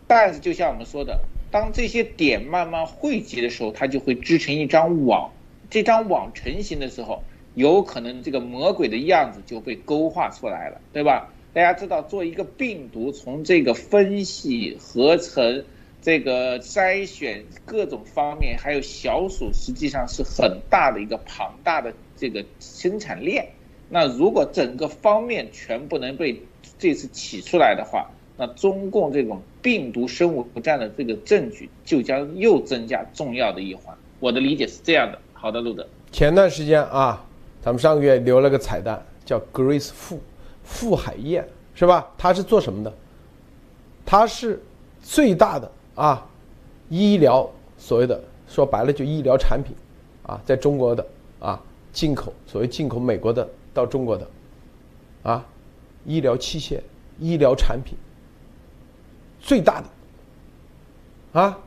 但是就像我们说的，当这些点慢慢汇集的时候，它就会织成一张网，这张网成型的时候，有可能这个魔鬼的样子就被勾画出来了，对吧？大家知道，做一个病毒，从这个分析合成。这个筛选各种方面，还有小鼠，实际上是很大的一个庞大的这个生产链。那如果整个方面全部能被这次起出来的话，那中共这种病毒生物不战的这个证据就将又增加重要的一环。我的理解是这样的。好的，路德。前段时间啊，咱们上个月留了个彩蛋，叫 Grace 傅傅海燕，是吧？他是做什么的？他是最大的。啊，医疗所谓的说白了就医疗产品，啊，在中国的啊进口所谓进口美国的到中国的，啊，医疗器械、医疗产品最大的，啊，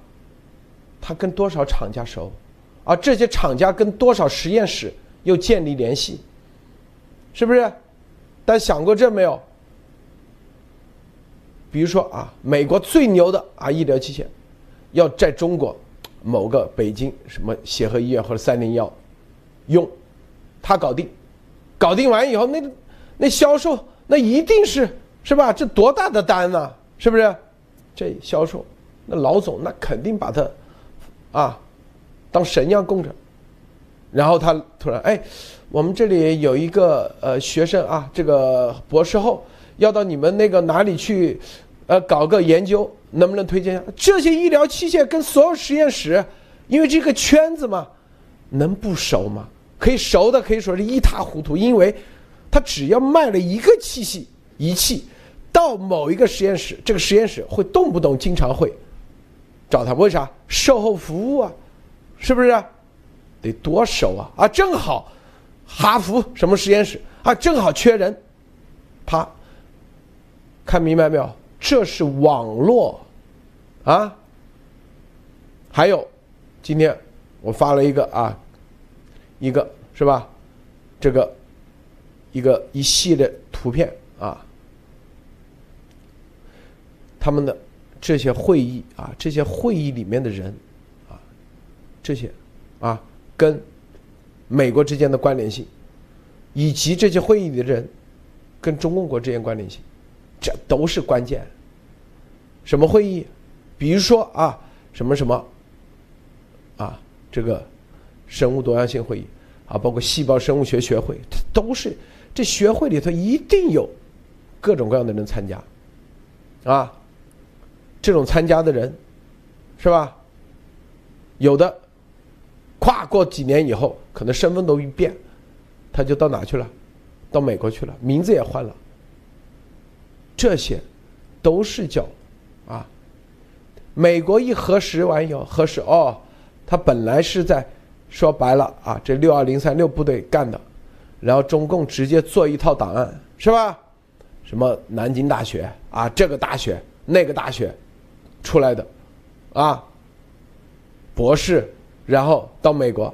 他跟多少厂家熟，啊，这些厂家跟多少实验室又建立联系，是不是？但想过这没有？比如说啊，美国最牛的啊医疗器械，要在中国某个北京什么协和医院或者三零幺用，他搞定，搞定完以后，那那销售那一定是是吧？这多大的单呢？是不是？这销售那老总那肯定把他啊当神一样供着，然后他突然哎，我们这里有一个呃学生啊，这个博士后。要到你们那个哪里去，呃，搞个研究，能不能推荐下？这些医疗器械跟所有实验室，因为这个圈子嘛，能不熟吗？可以熟的可以说是一塌糊涂，因为他只要卖了一个器械仪器到某一个实验室，这个实验室会动不动经常会找他，为啥？售后服务啊，是不是？得多熟啊！啊，正好哈佛什么实验室啊，正好缺人，啪。看明白没有？这是网络，啊，还有，今天我发了一个啊，一个是吧？这个一个一系列图片啊，他们的这些会议啊，这些会议里面的人啊，这些啊，跟美国之间的关联性，以及这些会议里的人跟中共国之间关联性。这都是关键。什么会议？比如说啊，什么什么，啊，这个生物多样性会议啊，包括细胞生物学学会，它都是这学会里头一定有各种各样的人参加，啊，这种参加的人是吧？有的跨过几年以后，可能身份都一变，他就到哪去了？到美国去了，名字也换了。这些都是叫啊，美国一核实完以后，核实哦，他本来是在说白了啊，这六二零三六部队干的，然后中共直接做一套档案是吧？什么南京大学啊，这个大学那个大学出来的啊，博士，然后到美国，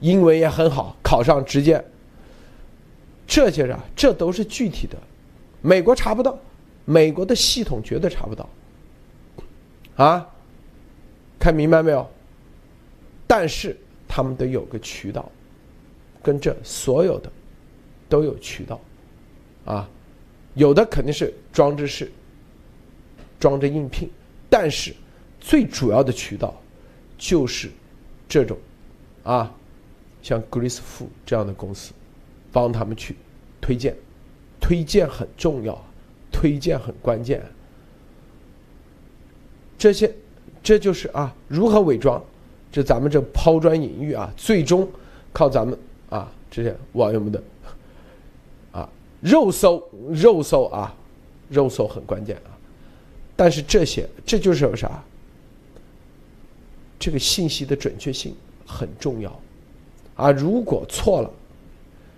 英文也很好，考上直接，这些人，这都是具体的。美国查不到，美国的系统绝对查不到，啊，看明白没有？但是他们得有个渠道，跟这所有的都有渠道，啊，有的肯定是装置式，装着应聘，但是最主要的渠道就是这种，啊，像 Grace Fu 这样的公司，帮他们去推荐。推荐很重要，推荐很关键。这些，这就是啊，如何伪装？这咱们这抛砖引玉啊，最终靠咱们啊这些网友们的啊肉搜肉搜啊，肉搜很关键啊。但是这些，这就是有啥？这个信息的准确性很重要啊，如果错了。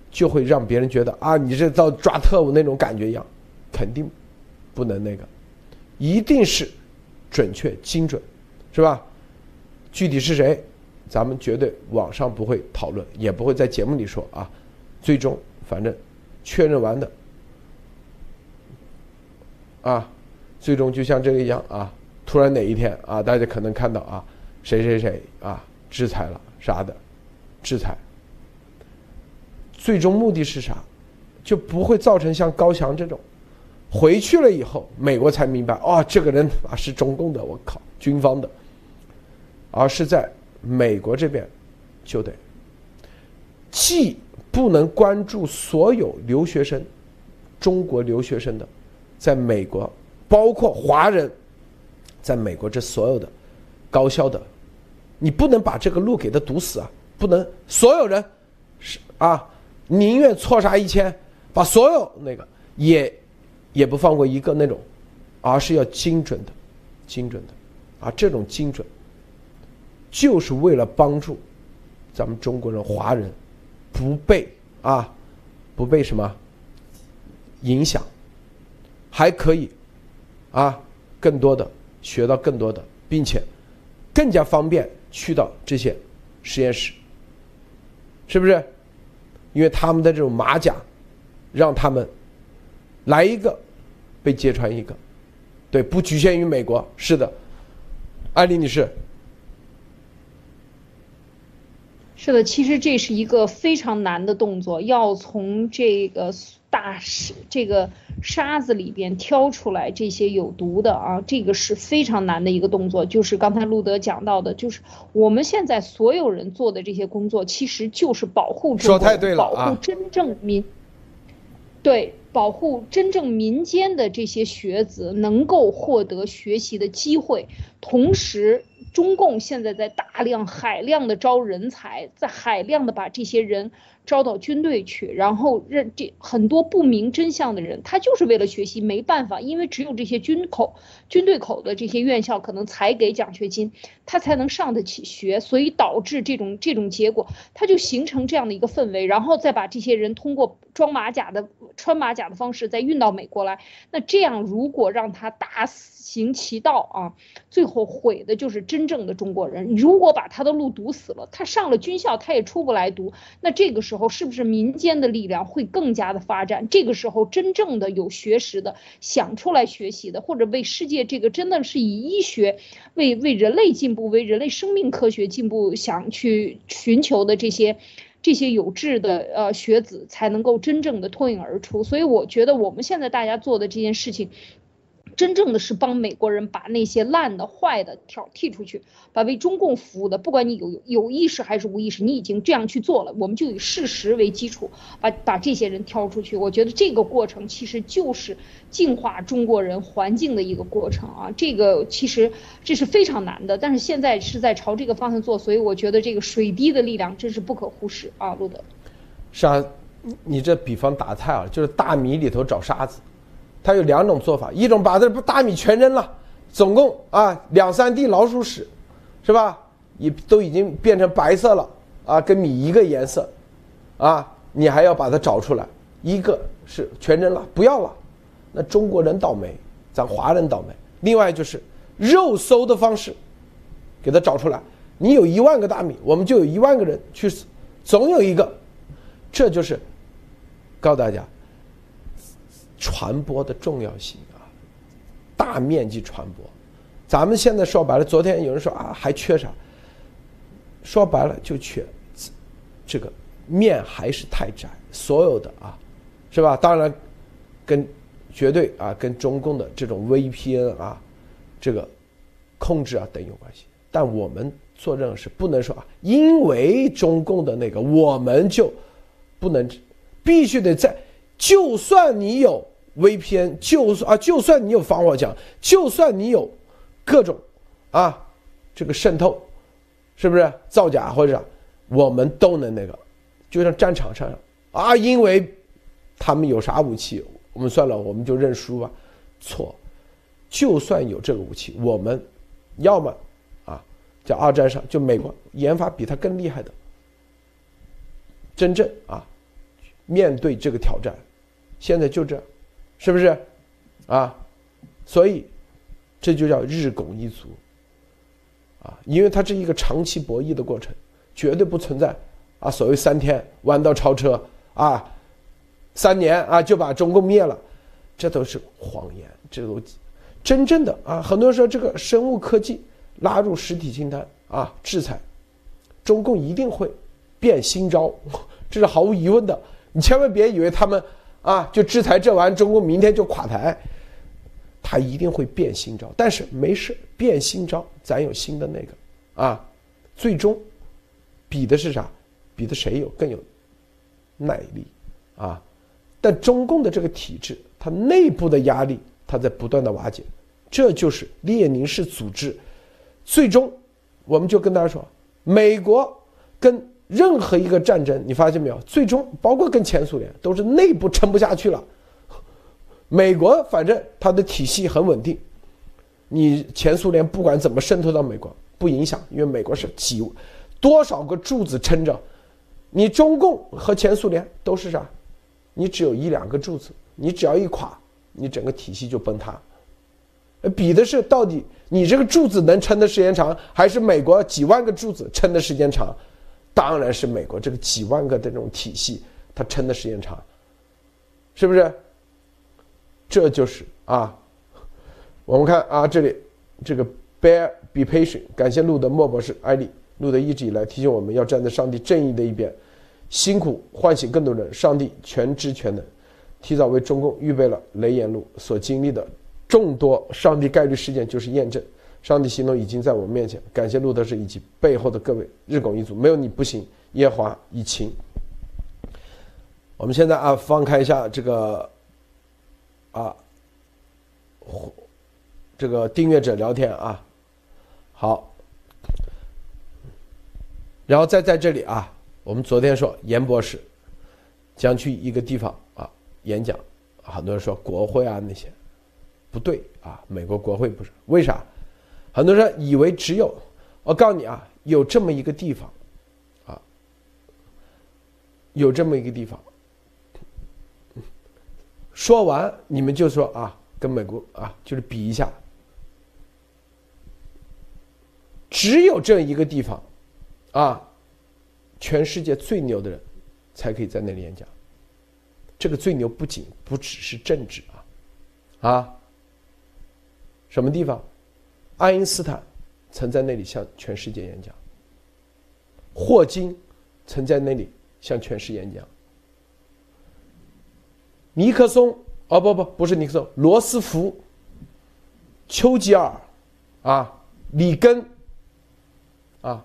就会让别人觉得啊，你这到抓特务那种感觉一样，肯定不能那个，一定是准确精准，是吧？具体是谁，咱们绝对网上不会讨论，也不会在节目里说啊。最终反正确认完的啊，最终就像这个一样啊，突然哪一天啊，大家可能看到啊，谁谁谁啊制裁了啥的，制裁。最终目的是啥？就不会造成像高翔这种回去了以后，美国才明白哦，这个人啊是中共的，我靠，军方的，而是在美国这边就得既不能关注所有留学生，中国留学生的在美国，包括华人在美国这所有的高校的，你不能把这个路给他堵死啊，不能所有人是啊。宁愿错杀一千，把所有那个也也不放过一个那种，而是要精准的，精准的，啊，这种精准就是为了帮助咱们中国人、华人不被啊不被什么影响，还可以啊更多的学到更多的，并且更加方便去到这些实验室，是不是？因为他们的这种马甲，让他们来一个被揭穿一个，对，不局限于美国，是的，艾丽女士，是的，其实这是一个非常难的动作，要从这个。大沙这个沙子里边挑出来这些有毒的啊，这个是非常难的一个动作。就是刚才路德讲到的，就是我们现在所有人做的这些工作，其实就是保护中国，保护真正民。对，保护真正民间的这些学子能够获得学习的机会，同时。中共现在在大量、海量的招人才，在海量的把这些人招到军队去，然后认这很多不明真相的人，他就是为了学习，没办法，因为只有这些军口、军队口的这些院校可能才给奖学金，他才能上得起学，所以导致这种这种结果，他就形成这样的一个氛围，然后再把这些人通过装马甲的、穿马甲的方式再运到美国来，那这样如果让他大行其道啊，最后毁的就是真。正的中国人，如果把他的路堵死了，他上了军校他也出不来读，那这个时候是不是民间的力量会更加的发展？这个时候真正的有学识的想出来学习的，或者为世界这个真的是以医学为为人类进步、为人类生命科学进步想去寻求的这些这些有志的呃学子，才能够真正的脱颖而出。所以我觉得我们现在大家做的这件事情。真正的是帮美国人把那些烂的、坏的挑剔出去，把为中共服务的，不管你有有意识还是无意识，你已经这样去做了，我们就以事实为基础，把把这些人挑出去。我觉得这个过程其实就是净化中国人环境的一个过程啊，这个其实这是非常难的，但是现在是在朝这个方向做，所以我觉得这个水滴的力量真是不可忽视啊，路德。是啊，你这比方打菜啊，就是大米里头找沙子。它有两种做法，一种把这大米全扔了，总共啊两三地老鼠屎，是吧？也都已经变成白色了啊，跟米一个颜色，啊，你还要把它找出来。一个是全扔了，不要了，那中国人倒霉，咱华人倒霉。另外就是肉搜的方式，给它找出来。你有一万个大米，我们就有一万个人去死，总有一个，这就是告诉大家。传播的重要性啊，大面积传播。咱们现在说白了，昨天有人说啊，还缺啥？说白了就缺这个面还是太窄，所有的啊，是吧？当然，跟绝对啊，跟中共的这种 VPN 啊，这个控制啊等有关系。但我们做任何事不能说啊，因为中共的那个，我们就不能，必须得在。就算你有 VPN，就算啊，就算你有防火墙，就算你有各种啊这个渗透，是不是造假或者我们都能那个，就像战场上啊，因为他们有啥武器，我们算了，我们就认输吧。错，就算有这个武器，我们要么啊，在二战上就美国研发比他更厉害的，真正啊面对这个挑战。现在就这，是不是？啊，所以这就叫日拱一卒，啊，因为它是一个长期博弈的过程，绝对不存在啊所谓三天弯道超车啊，三年啊就把中共灭了，这都是谎言，这都真正的啊，很多人说这个生物科技拉入实体清单啊制裁，中共一定会变新招，这是毫无疑问的，你千万别以为他们。啊，就制裁这完，中共明天就垮台，他一定会变新招。但是没事，变新招，咱有新的那个，啊，最终比的是啥？比的谁有更有耐力啊？但中共的这个体制，它内部的压力，它在不断的瓦解，这就是列宁式组织。最终，我们就跟大家说，美国跟。任何一个战争，你发现没有？最终，包括跟前苏联，都是内部撑不下去了。美国反正它的体系很稳定，你前苏联不管怎么渗透到美国不影响，因为美国是几多少个柱子撑着。你中共和前苏联都是啥？你只有一两个柱子，你只要一垮，你整个体系就崩塌。比的是到底你这个柱子能撑的时间长，还是美国几万个柱子撑的时间长？当然是美国这个几万个的这种体系，它撑的时间长，是不是？这就是啊，我们看啊，这里这个 bear be patient，感谢路德莫博士艾利，路德一直以来提醒我们要站在上帝正义的一边，辛苦唤醒更多人，上帝全知全能，提早为中共预备了雷眼路所经历的众多上帝概率事件就是验证。上帝行动已经在我们面前，感谢路德士以及背后的各位日拱一卒，没有你不行。耶华以情，我们现在啊，放开一下这个啊，这个订阅者聊天啊，好，然后再在这里啊，我们昨天说严博士将去一个地方啊演讲，很多人说国会啊那些不对啊，美国国会不是为啥？很多人以为只有我告诉你啊，有这么一个地方啊，有这么一个地方。说完，你们就说啊，跟美国啊，就是比一下，只有这一个地方，啊，全世界最牛的人，才可以在那里演讲。这个最牛不仅不只是政治啊，啊，什么地方？爱因斯坦曾在那里向全世界演讲，霍金曾在那里向全世界演讲。尼克松，哦不不，不是尼克松，罗斯福、丘吉尔，啊，里根，啊，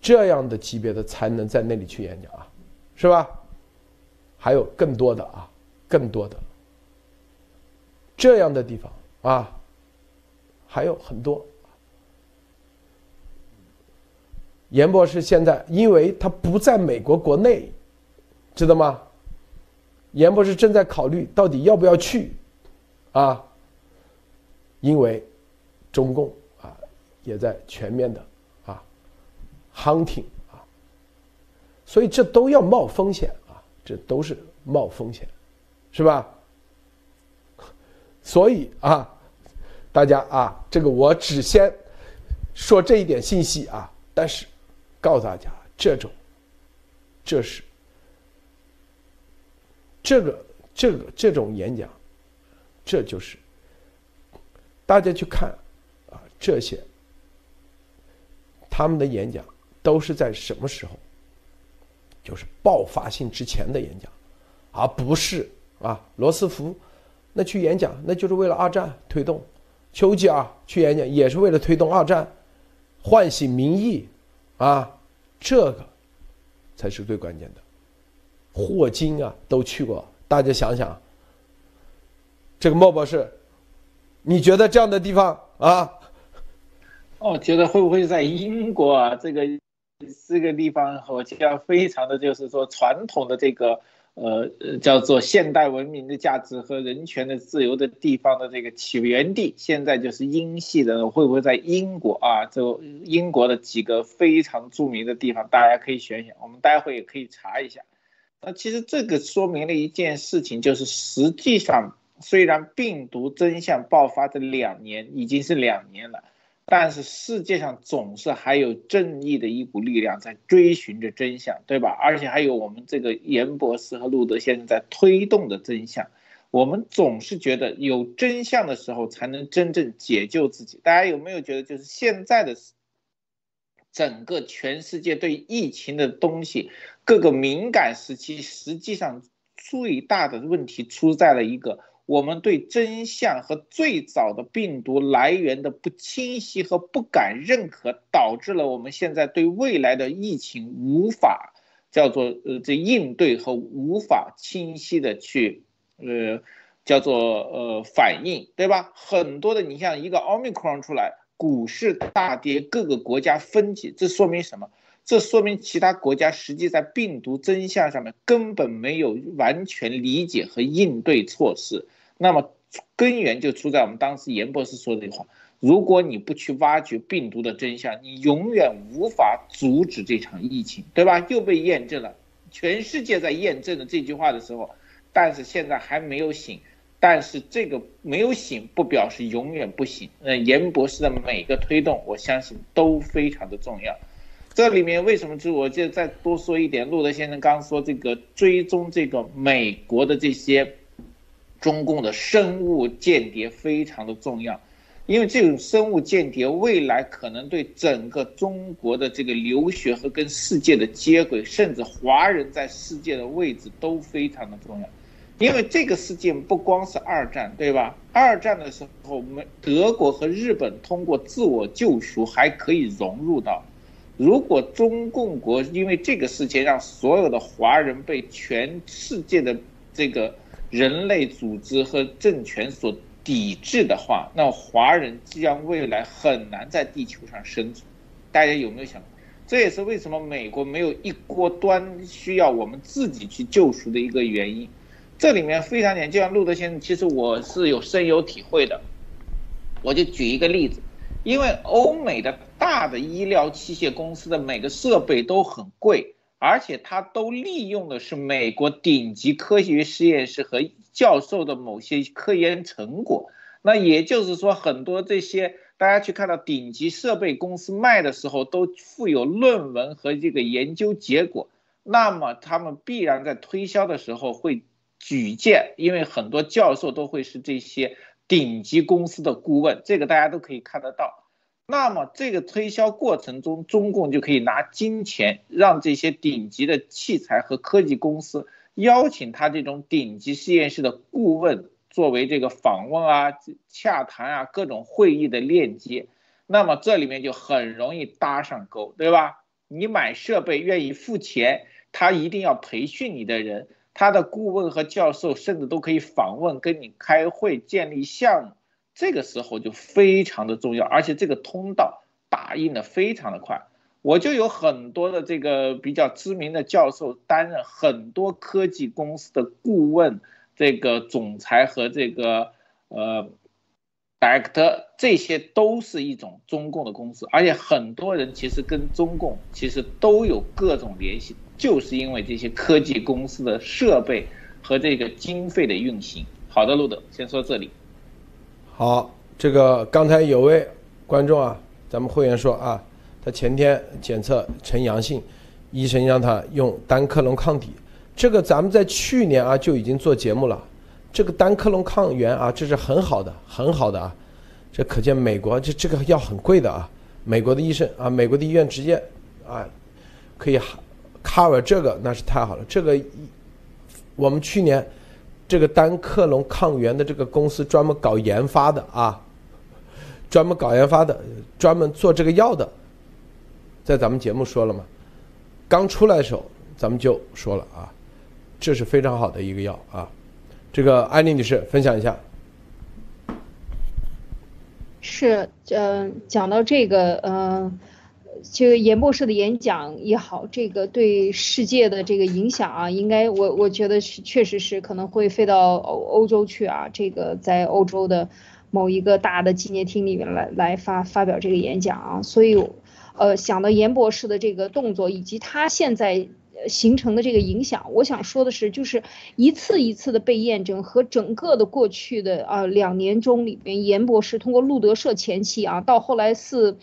这样的级别的才能在那里去演讲啊，是吧？还有更多的啊，更多的这样的地方啊，还有很多。严博士现在，因为他不在美国国内，知道吗？严博士正在考虑到底要不要去，啊，因为中共啊也在全面的啊 hunting 啊，所以这都要冒风险啊，这都是冒风险，是吧？所以啊，大家啊，这个我只先说这一点信息啊，但是告诉大家，这种这是。这个这个这种演讲，这就是大家去看啊，这些他们的演讲都是在什么时候？就是爆发性之前的演讲，而不是啊，罗斯福那去演讲，那就是为了二战推动；丘吉尔去演讲也是为了推动二战，唤醒民意啊，这个才是最关键的。霍金啊，都去过。大家想想，这个莫博士，你觉得这样的地方啊？哦，觉得会不会在英国啊？这个这个地方，我觉得非常的就是说传统的这个呃叫做现代文明的价值和人权的自由的地方的这个起源地，现在就是英系的，会不会在英国啊？就英国的几个非常著名的地方，大家可以选选，我们待会也可以查一下。那其实这个说明了一件事情，就是实际上虽然病毒真相爆发这两年已经是两年了，但是世界上总是还有正义的一股力量在追寻着真相，对吧？而且还有我们这个严博士和路德先生在推动的真相。我们总是觉得有真相的时候才能真正解救自己。大家有没有觉得，就是现在的？整个全世界对疫情的东西，各个敏感时期，实际上最大的问题出在了一个我们对真相和最早的病毒来源的不清晰和不敢认可，导致了我们现在对未来的疫情无法叫做呃这应对和无法清晰的去呃叫做呃反应，对吧？很多的你像一个奥密克戎出来。股市大跌，各个国家分解，这说明什么？这说明其他国家实际在病毒真相上面根本没有完全理解和应对措施。那么根源就出在我们当时严博士说的这句话：如果你不去挖掘病毒的真相，你永远无法阻止这场疫情，对吧？又被验证了，全世界在验证的这句话的时候，但是现在还没有醒。但是这个没有醒，不表示永远不醒。那，严博士的每个推动，我相信都非常的重要。这里面为什么？就我就再多说一点。路德先生刚说这个追踪这个美国的这些中共的生物间谍非常的重要，因为这种生物间谍未来可能对整个中国的这个留学和跟世界的接轨，甚至华人在世界的位置都非常的重要。因为这个事件不光是二战，对吧？二战的时候，美德国和日本通过自我救赎还可以融入到，如果中共国因为这个事情让所有的华人被全世界的这个人类组织和政权所抵制的话，那华人将未来很难在地球上生存。大家有没有想？这也是为什么美国没有一锅端，需要我们自己去救赎的一个原因。这里面非常简单，就像路德先生，其实我是有深有体会的。我就举一个例子，因为欧美的大的医疗器械公司的每个设备都很贵，而且它都利用的是美国顶级科学实验室和教授的某些科研成果。那也就是说，很多这些。大家去看到顶级设备公司卖的时候，都附有论文和这个研究结果，那么他们必然在推销的时候会举荐，因为很多教授都会是这些顶级公司的顾问，这个大家都可以看得到。那么这个推销过程中，中共就可以拿金钱让这些顶级的器材和科技公司邀请他这种顶级实验室的顾问。作为这个访问啊、洽谈啊、各种会议的链接，那么这里面就很容易搭上钩，对吧？你买设备愿意付钱，他一定要培训你的人，他的顾问和教授甚至都可以访问、跟你开会、建立项目，这个时候就非常的重要，而且这个通道打印的非常的快。我就有很多的这个比较知名的教授担任很多科技公司的顾问。这个总裁和这个呃，director 这些都是一种中共的公司，而且很多人其实跟中共其实都有各种联系，就是因为这些科技公司的设备和这个经费的运行。好的，路德，先说这里。好，这个刚才有位观众啊，咱们会员说啊，他前天检测呈阳性，医生让他用单克隆抗体。这个咱们在去年啊就已经做节目了，这个单克隆抗原啊，这是很好的，很好的啊，这可见美国这这个药很贵的啊，美国的医生啊，美国的医院直接啊可以 cover 这个，那是太好了。这个我们去年这个单克隆抗原的这个公司专门搞研发的啊，专门搞研发的，专门做这个药的，在咱们节目说了嘛，刚出来的时候咱们就说了啊。这是非常好的一个药啊，这个安妮女士分享一下。是，嗯，讲到这个，嗯，这个严博士的演讲也好，这个对世界的这个影响啊，应该我我觉得是确实是可能会飞到欧欧洲去啊，这个在欧洲的某一个大的纪念厅里面来来发发表这个演讲啊，所以，呃，想到严博士的这个动作以及他现在。形成的这个影响，我想说的是，就是一次一次的被验证和整个的过去的啊两年中里边，严博士通过路德社前期啊，到后来四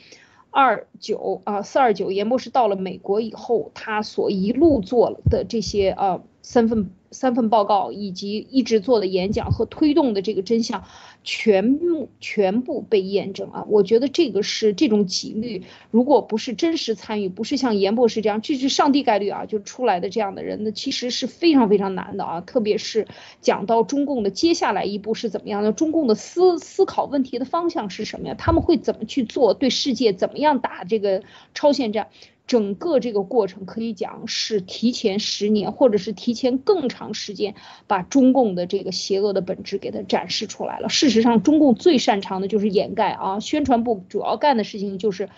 二九啊四二九，严博士到了美国以后，他所一路做的这些啊三份三份报告以及一直做的演讲和推动的这个真相。全部全部被验证啊！我觉得这个是这种几率，如果不是真实参与，不是像严博士这样，这是上帝概率啊，就出来的这样的人，那其实是非常非常难的啊！特别是讲到中共的接下来一步是怎么样的，中共的思思考问题的方向是什么呀？他们会怎么去做？对世界怎么样打这个超限战？整个这个过程可以讲是提前十年，或者是提前更长时间，把中共的这个邪恶的本质给它展示出来了。事实上，中共最擅长的就是掩盖啊，宣传部主要干的事情就是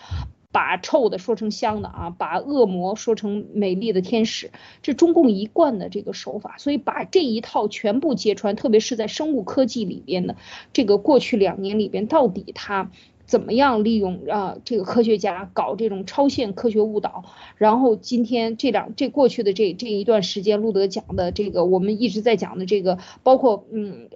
把臭的说成香的啊，把恶魔说成美丽的天使，这中共一贯的这个手法。所以把这一套全部揭穿，特别是在生物科技里边的这个过去两年里边，到底它。怎么样利用啊这个科学家搞这种超限科学误导？然后今天这两这过去的这这一段时间，路德讲的这个，我们一直在讲的这个，包括嗯，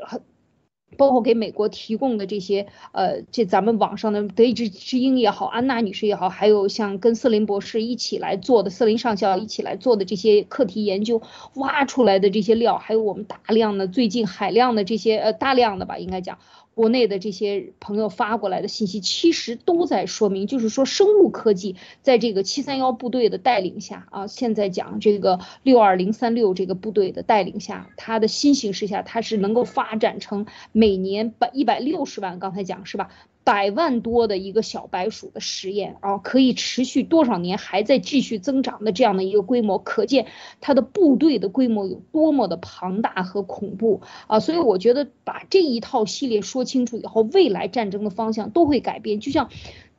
包括给美国提供的这些呃，这咱们网上的德意志之鹰也好，安娜女士也好，还有像跟瑟林博士一起来做的，瑟林上校一起来做的这些课题研究，挖出来的这些料，还有我们大量的最近海量的这些呃大量的吧，应该讲。国内的这些朋友发过来的信息，其实都在说明，就是说生物科技在这个七三幺部队的带领下啊，现在讲这个六二零三六这个部队的带领下，它的新形势下，它是能够发展成每年百一百六十万，刚才讲是吧？百万多的一个小白鼠的实验啊，可以持续多少年还在继续增长的这样的一个规模，可见它的部队的规模有多么的庞大和恐怖啊！所以我觉得把这一套系列说清楚以后，未来战争的方向都会改变，就像。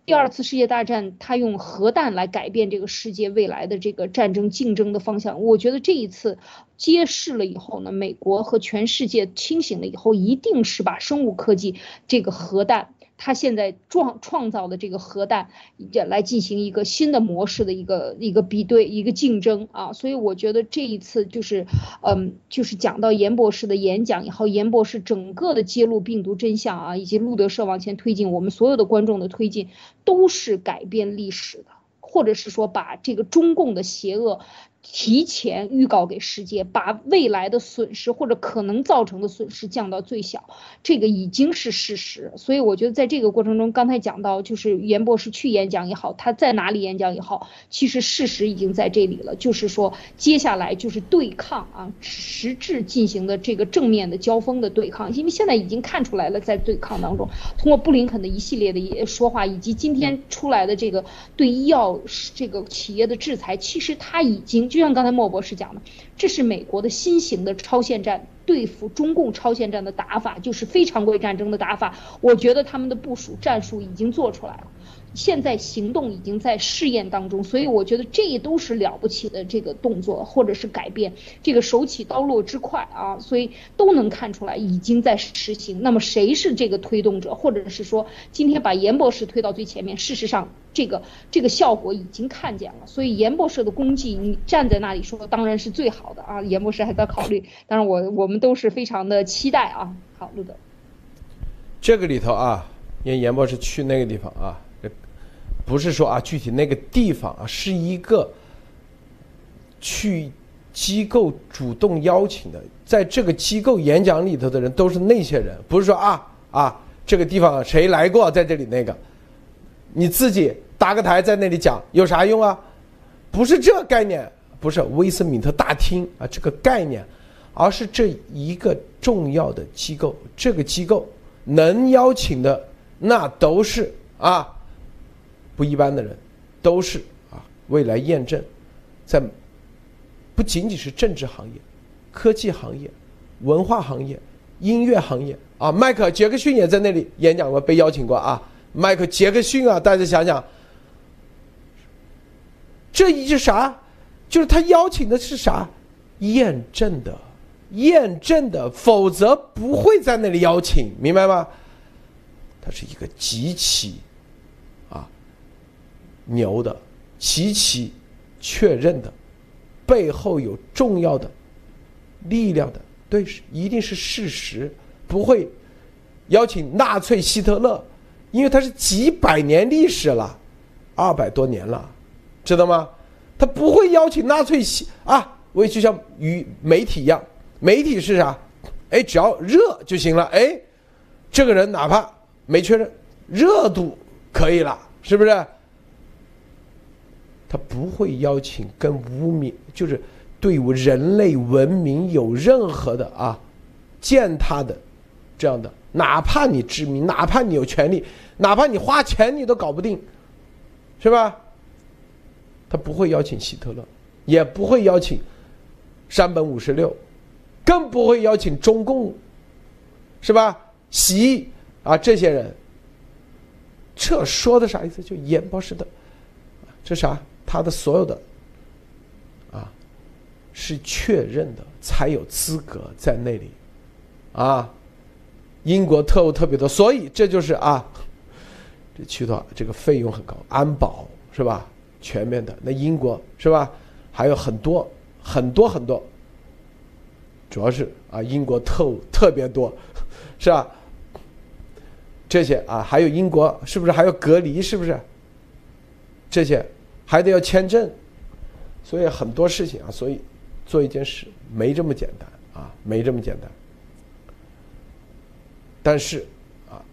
第二次世界大战，他用核弹来改变这个世界未来的这个战争竞争的方向。我觉得这一次揭示了以后呢，美国和全世界清醒了以后，一定是把生物科技这个核弹。他现在创创造的这个核弹，也来进行一个新的模式的一个一个比对一个竞争啊，所以我觉得这一次就是，嗯，就是讲到严博士的演讲以后，严博士整个的揭露病毒真相啊，以及路德社往前推进，我们所有的观众的推进，都是改变历史的，或者是说把这个中共的邪恶。提前预告给世界，把未来的损失或者可能造成的损失降到最小，这个已经是事实。所以我觉得在这个过程中，刚才讲到就是严博士去演讲也好，他在哪里演讲也好，其实事实已经在这里了。就是说，接下来就是对抗啊，实质进行的这个正面的交锋的对抗，因为现在已经看出来了，在对抗当中，通过布林肯的一系列的说话，以及今天出来的这个对医药这个企业的制裁，其实他已经。就像刚才莫博士讲的，这是美国的新型的超限战对付中共超限战的打法，就是非常规战争的打法。我觉得他们的部署战术已经做出来了。现在行动已经在试验当中，所以我觉得这都是了不起的这个动作，或者是改变这个手起刀落之快啊，所以都能看出来已经在实行。那么谁是这个推动者，或者是说今天把严博士推到最前面？事实上，这个这个效果已经看见了。所以严博士的功绩，你站在那里说当然是最好的啊。严博士还在考虑，当然我我们都是非常的期待啊。好，陆德，这个里头啊，因为严博士去那个地方啊。不是说啊，具体那个地方啊，是一个去机构主动邀请的，在这个机构演讲里头的人都是那些人，不是说啊啊，这个地方谁来过，在这里那个，你自己搭个台在那里讲有啥用啊？不是这概念，不是威斯敏特大厅啊这个概念，而是这一个重要的机构，这个机构能邀请的那都是啊。不一般的人，都是啊，未来验证，在不仅仅是政治行业、科技行业、文化行业、音乐行业啊，迈克杰克逊也在那里演讲过，被邀请过啊。迈克杰克逊啊，大家想想，这一是啥？就是他邀请的是啥？验证的，验证的，否则不会在那里邀请，明白吗？它是一个极其。牛的，极其确认的，背后有重要的力量的，对，一定是事实，不会邀请纳粹希特勒，因为他是几百年历史了，二百多年了，知道吗？他不会邀请纳粹希啊，我也就像与媒体一样，媒体是啥？哎，只要热就行了，哎，这个人哪怕没确认，热度可以了，是不是？他不会邀请跟污名，就是对人类文明有任何的啊践踏的这样的，哪怕你知名，哪怕你有权利，哪怕你花钱你都搞不定，是吧？他不会邀请希特勒，也不会邀请山本五十六，更不会邀请中共，是吧？习啊这些人，这说的啥意思？就严博士的，这啥？他的所有的，啊，是确认的才有资格在那里，啊，英国特务特别多，所以这就是啊，这去的这个费用很高，安保是吧？全面的，那英国是吧？还有很多很多很多，主要是啊，英国特务特别多，是吧？这些啊，还有英国是不是还有隔离？是不是？这些。还得要签证，所以很多事情啊，所以做一件事没这么简单啊，没这么简单。但是啊，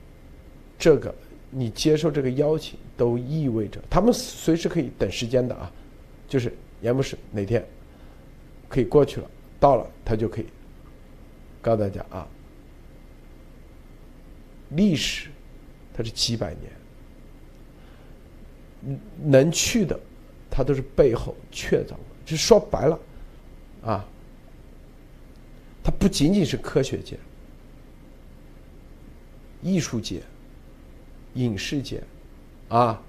这个你接受这个邀请，都意味着他们随时可以等时间的啊，就是严博士哪天可以过去了，到了他就可以告诉大家啊，历史它是几百年，能去的，它都是背后确凿的。就说白了，啊，它不仅仅是科学界、艺术界、影视界，啊，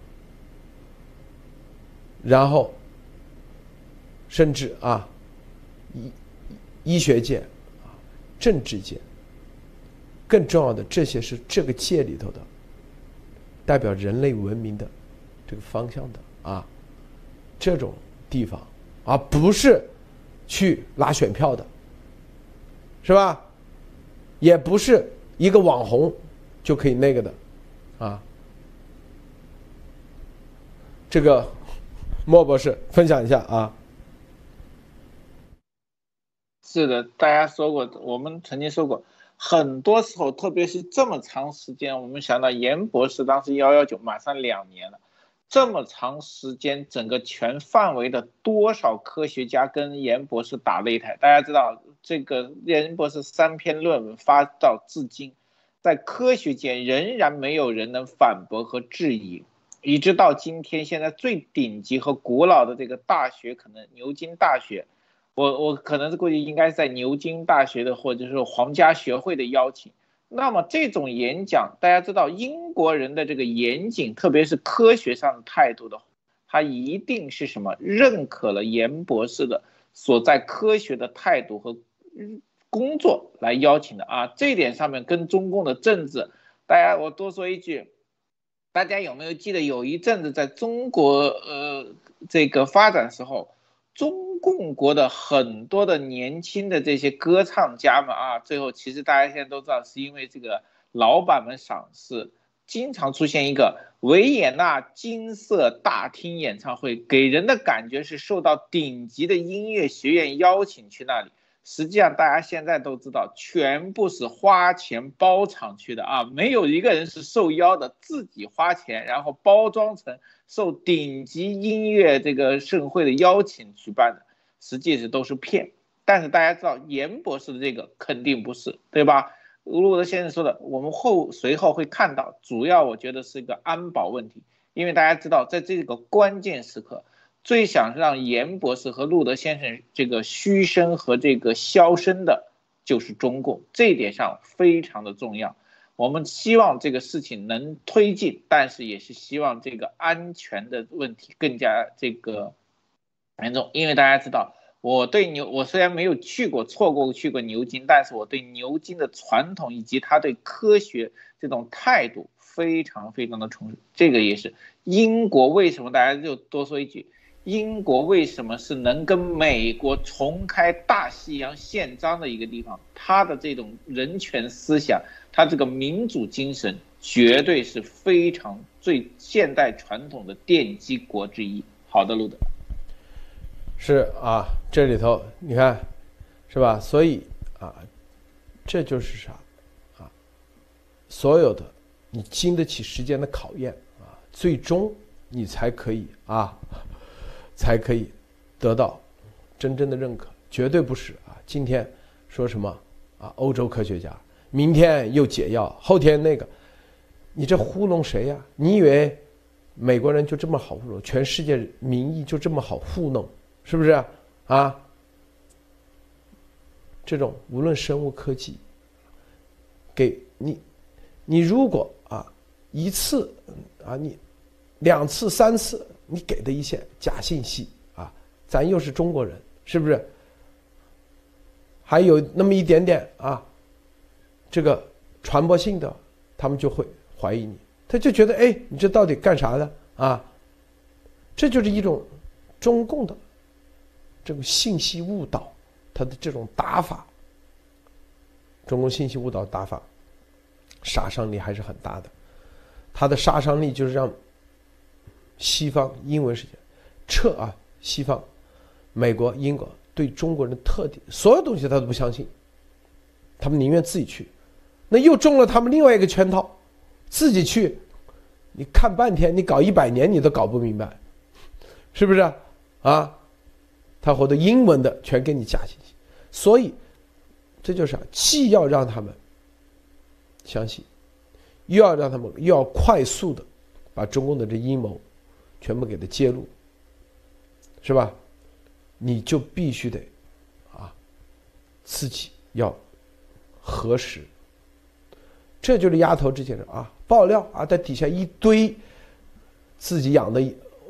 然后甚至啊，医医学界、啊，政治界。更重要的，这些是这个界里头的代表人类文明的这个方向的啊，这种地方，而不是去拉选票的，是吧？也不是一个网红就可以那个的啊。这个 莫博士分享一下啊。是的，大家说过，我们曾经说过。很多时候，特别是这么长时间，我们想到严博士当时幺幺九马上两年了，这么长时间，整个全范围的多少科学家跟严博士打擂台？大家知道，这个严博士三篇论文发到至今，在科学界仍然没有人能反驳和质疑，一直到今天，现在最顶级和古老的这个大学，可能牛津大学。我我可能是估计应该在牛津大学的或者是皇家学会的邀请。那么这种演讲，大家知道英国人的这个严谨，特别是科学上的态度的，他一定是什么认可了严博士的所在科学的态度和工作来邀请的啊。这点上面跟中共的政治，大家我多说一句，大家有没有记得有一阵子在中国呃这个发展时候？中共国的很多的年轻的这些歌唱家们啊，最后其实大家现在都知道，是因为这个老板们赏识，经常出现一个维也纳金色大厅演唱会，给人的感觉是受到顶级的音乐学院邀请去那里。实际上，大家现在都知道，全部是花钱包场去的啊，没有一个人是受邀的，自己花钱，然后包装成受顶级音乐这个盛会的邀请举办的，实际是都是骗。但是大家知道，严博士的这个肯定不是，对吧？路德先生说的，我们后随后会看到，主要我觉得是一个安保问题，因为大家知道，在这个关键时刻。最想让严博士和路德先生这个嘘声和这个消声的，就是中共，这一点上非常的重要。我们希望这个事情能推进，但是也是希望这个安全的问题更加这个严重。因为大家知道，我对牛，我虽然没有去过，错过去过牛津，但是我对牛津的传统以及他对科学这种态度非常非常的崇。这个也是英国为什么大家就多说一句。英国为什么是能跟美国重开大西洋宪章的一个地方？它的这种人权思想，他这个民主精神，绝对是非常最现代传统的奠基国之一。好的，路德，是啊，这里头你看，是吧？所以啊，这就是啥啊？所有的你经得起时间的考验啊，最终你才可以啊。才可以得到真正的认可，绝对不是啊！今天说什么啊？欧洲科学家，明天又解药，后天那个，你这糊弄谁呀？你以为美国人就这么好糊弄？全世界民意就这么好糊弄？是不是啊？这种无论生物科技，给你，你如果啊一次啊你两次三次。你给的一些假信息啊，咱又是中国人，是不是？还有那么一点点啊，这个传播性的，他们就会怀疑你，他就觉得哎，你这到底干啥的啊？这就是一种中共的这个信息误导，他的这种打法，中共信息误导打法，杀伤力还是很大的，它的杀伤力就是让。西方英文世界撤啊，西方、美国、英国对中国人的特点，所有东西他都不相信，他们宁愿自己去，那又中了他们另外一个圈套，自己去，你看半天，你搞一百年你都搞不明白，是不是啊？他或者英文的全给你加信息，所以这就是既要让他们相信，又要让他们又要快速的把中共的这阴谋全部给他揭露，是吧？你就必须得啊，自己要核实。这就是丫头这些人啊，爆料啊，在底下一堆自己养的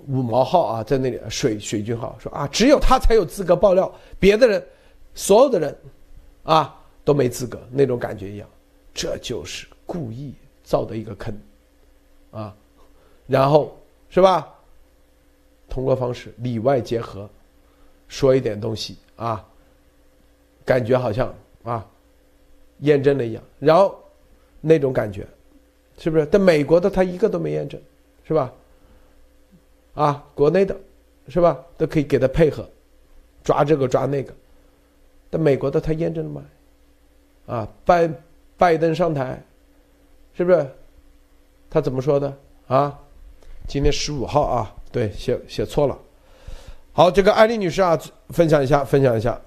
五毛号啊，在那里水水军号说啊，只有他才有资格爆料，别的人所有的人啊都没资格，那种感觉一样。这就是故意造的一个坑啊，然后是吧？通过方式里外结合，说一点东西啊，感觉好像啊验证了一样，然后。那种感觉，是不是？但美国的他一个都没验证，是吧？啊，国内的，是吧？都可以给他配合，抓这个抓那个。但美国的他验证了吗？啊，拜拜登上台，是不是？他怎么说的？啊，今天十五号啊，对，写写错了。好，这个艾丽女士啊，分享一下，分享一下。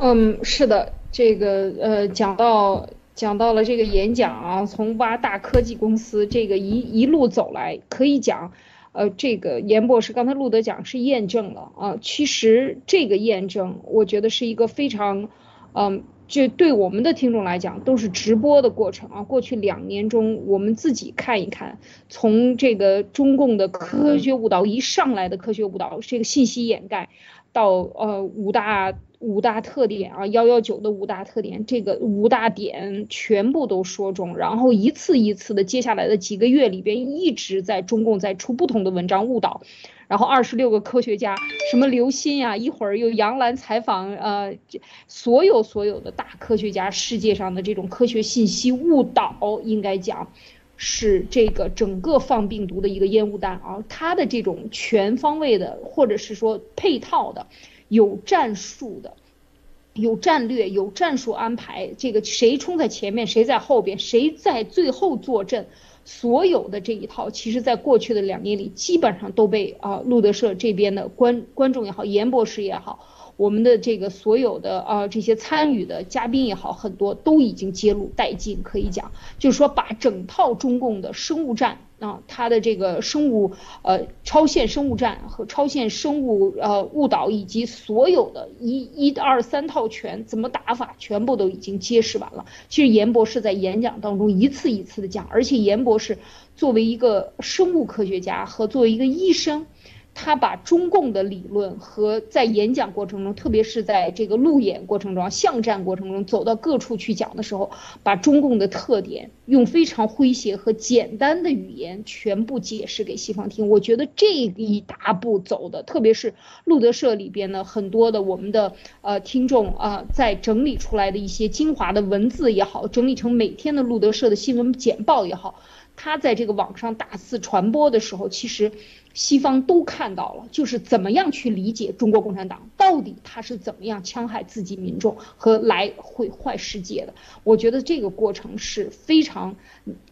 嗯，是的。这个呃，讲到讲到了这个演讲啊，从挖大科技公司这个一一路走来，可以讲，呃，这个严博士刚才路德讲是验证了啊。其实这个验证，我觉得是一个非常，嗯，就对我们的听众来讲都是直播的过程啊。过去两年中，我们自己看一看，从这个中共的科学误导一上来的科学误导，这个信息掩盖，到呃五大。五大特点啊，幺幺九的五大特点，这个五大点全部都说中，然后一次一次的，接下来的几个月里边一直在中共在出不同的文章误导，然后二十六个科学家，什么刘鑫呀，一会儿又杨澜采访，呃，所有所有的大科学家，世界上的这种科学信息误导，应该讲是这个整个放病毒的一个烟雾弹啊，它的这种全方位的或者是说配套的。有战术的，有战略，有战术安排。这个谁冲在前面，谁在后边，谁在最后坐镇，所有的这一套，其实在过去的两年里，基本上都被啊路德社这边的观观众也好，严博士也好。我们的这个所有的啊这些参与的嘉宾也好，很多都已经揭露殆尽，可以讲，就是说把整套中共的生物战啊，它的这个生物呃超限生物战和超限生物呃误导以及所有的一一二三套拳怎么打法，全部都已经揭示完了。其实严博士在演讲当中一次一次的讲，而且严博士作为一个生物科学家和作为一个医生。他把中共的理论和在演讲过程中，特别是在这个路演过程中、巷战过程中，走到各处去讲的时候，把中共的特点用非常诙谐和简单的语言全部解释给西方听。我觉得这一大步走的，特别是路德社里边的很多的我们的呃听众啊，在整理出来的一些精华的文字也好，整理成每天的路德社的新闻简报也好，他在这个网上大肆传播的时候，其实。西方都看到了，就是怎么样去理解中国共产党到底他是怎么样戕害自己民众和来毁坏世界的。我觉得这个过程是非常，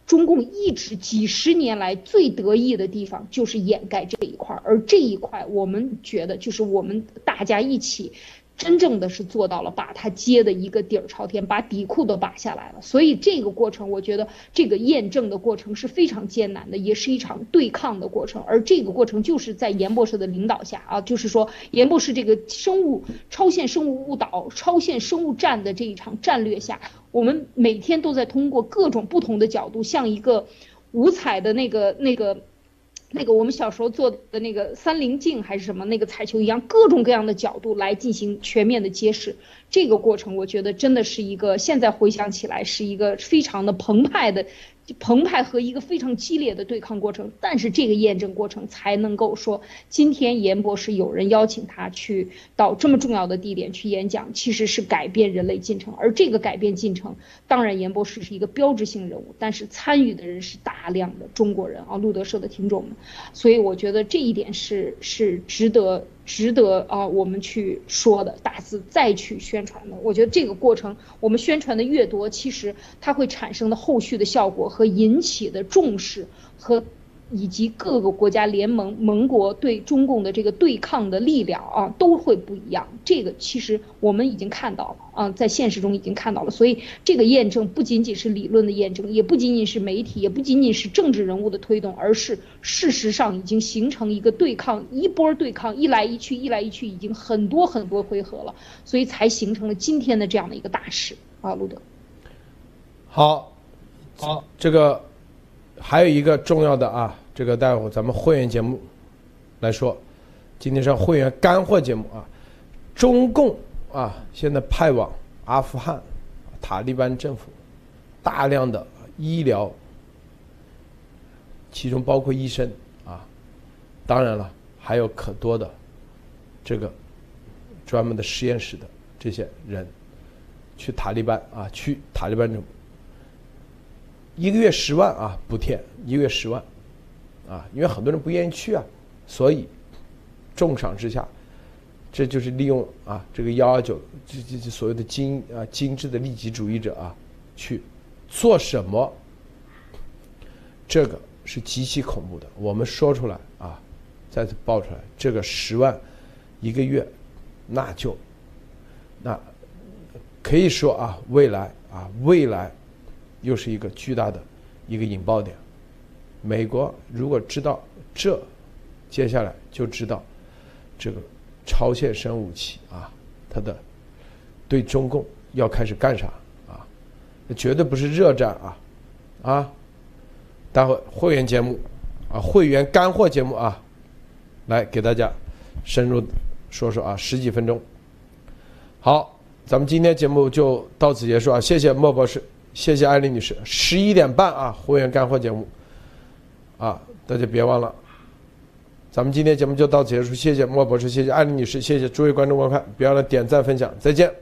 中共一直几十年来最得意的地方就是掩盖这一块，而这一块我们觉得就是我们大家一起。真正的是做到了，把它接的一个底儿朝天，把底裤都拔下来了。所以这个过程，我觉得这个验证的过程是非常艰难的，也是一场对抗的过程。而这个过程就是在严博士的领导下啊，就是说严博士这个生物超限生物误导、超限生物战的这一场战略下，我们每天都在通过各种不同的角度，像一个五彩的那个那个。那个我们小时候做的那个三棱镜还是什么那个彩球一样，各种各样的角度来进行全面的揭示。这个过程，我觉得真的是一个现在回想起来是一个非常的澎湃的。澎湃和一个非常激烈的对抗过程，但是这个验证过程才能够说，今天严博士有人邀请他去到这么重要的地点去演讲，其实是改变人类进程。而这个改变进程，当然严博士是一个标志性人物，但是参与的人是大量的中国人啊，路德社的听众们。所以我觉得这一点是是值得。值得啊，我们去说的，大肆再去宣传的。我觉得这个过程，我们宣传的越多，其实它会产生的后续的效果和引起的重视和以及各个国家联盟盟国对中共的这个对抗的力量啊，都会不一样。这个其实我们已经看到了啊，在现实中已经看到了。所以这个验证不仅仅是理论的验证，也不仅仅是媒体，也不仅仅是政治人物的推动，而是事实上已经形成一个对抗，一波对抗，一来一去，一来一去，已经很多很多回合了，所以才形成了今天的这样的一个大势啊，路德。好，好，这个。还有一个重要的啊，这个待会咱们会员节目来说，今天是会员干货节目啊。中共啊，现在派往阿富汗塔利班政府大量的医疗，其中包括医生啊，当然了，还有可多的这个专门的实验室的这些人去塔利班啊，去塔利班政府。一个月十万啊，补贴一个月十万，啊，因为很多人不愿意去啊，所以重赏之下，这就是利用啊这个幺二九这这这所谓的精啊精致的利己主义者啊去做什么，这个是极其恐怖的。我们说出来啊，再次爆出来，这个十万一个月，那就那可以说啊，未来啊未来。又是一个巨大的一个引爆点。美国如果知道这，接下来就知道这个超限生武器啊，它的对中共要开始干啥啊？绝对不是热战啊啊！待会会员节目啊，会员干货节目啊，来给大家深入说说啊，十几分钟。好，咱们今天节目就到此结束啊，谢谢莫博士。谢谢艾丽女士，十一点半啊，会员干货节目，啊，大家别忘了，咱们今天节目就到此结束，谢谢莫博士，谢谢艾丽女士，谢谢诸位观众观看，别忘了点赞分享，再见。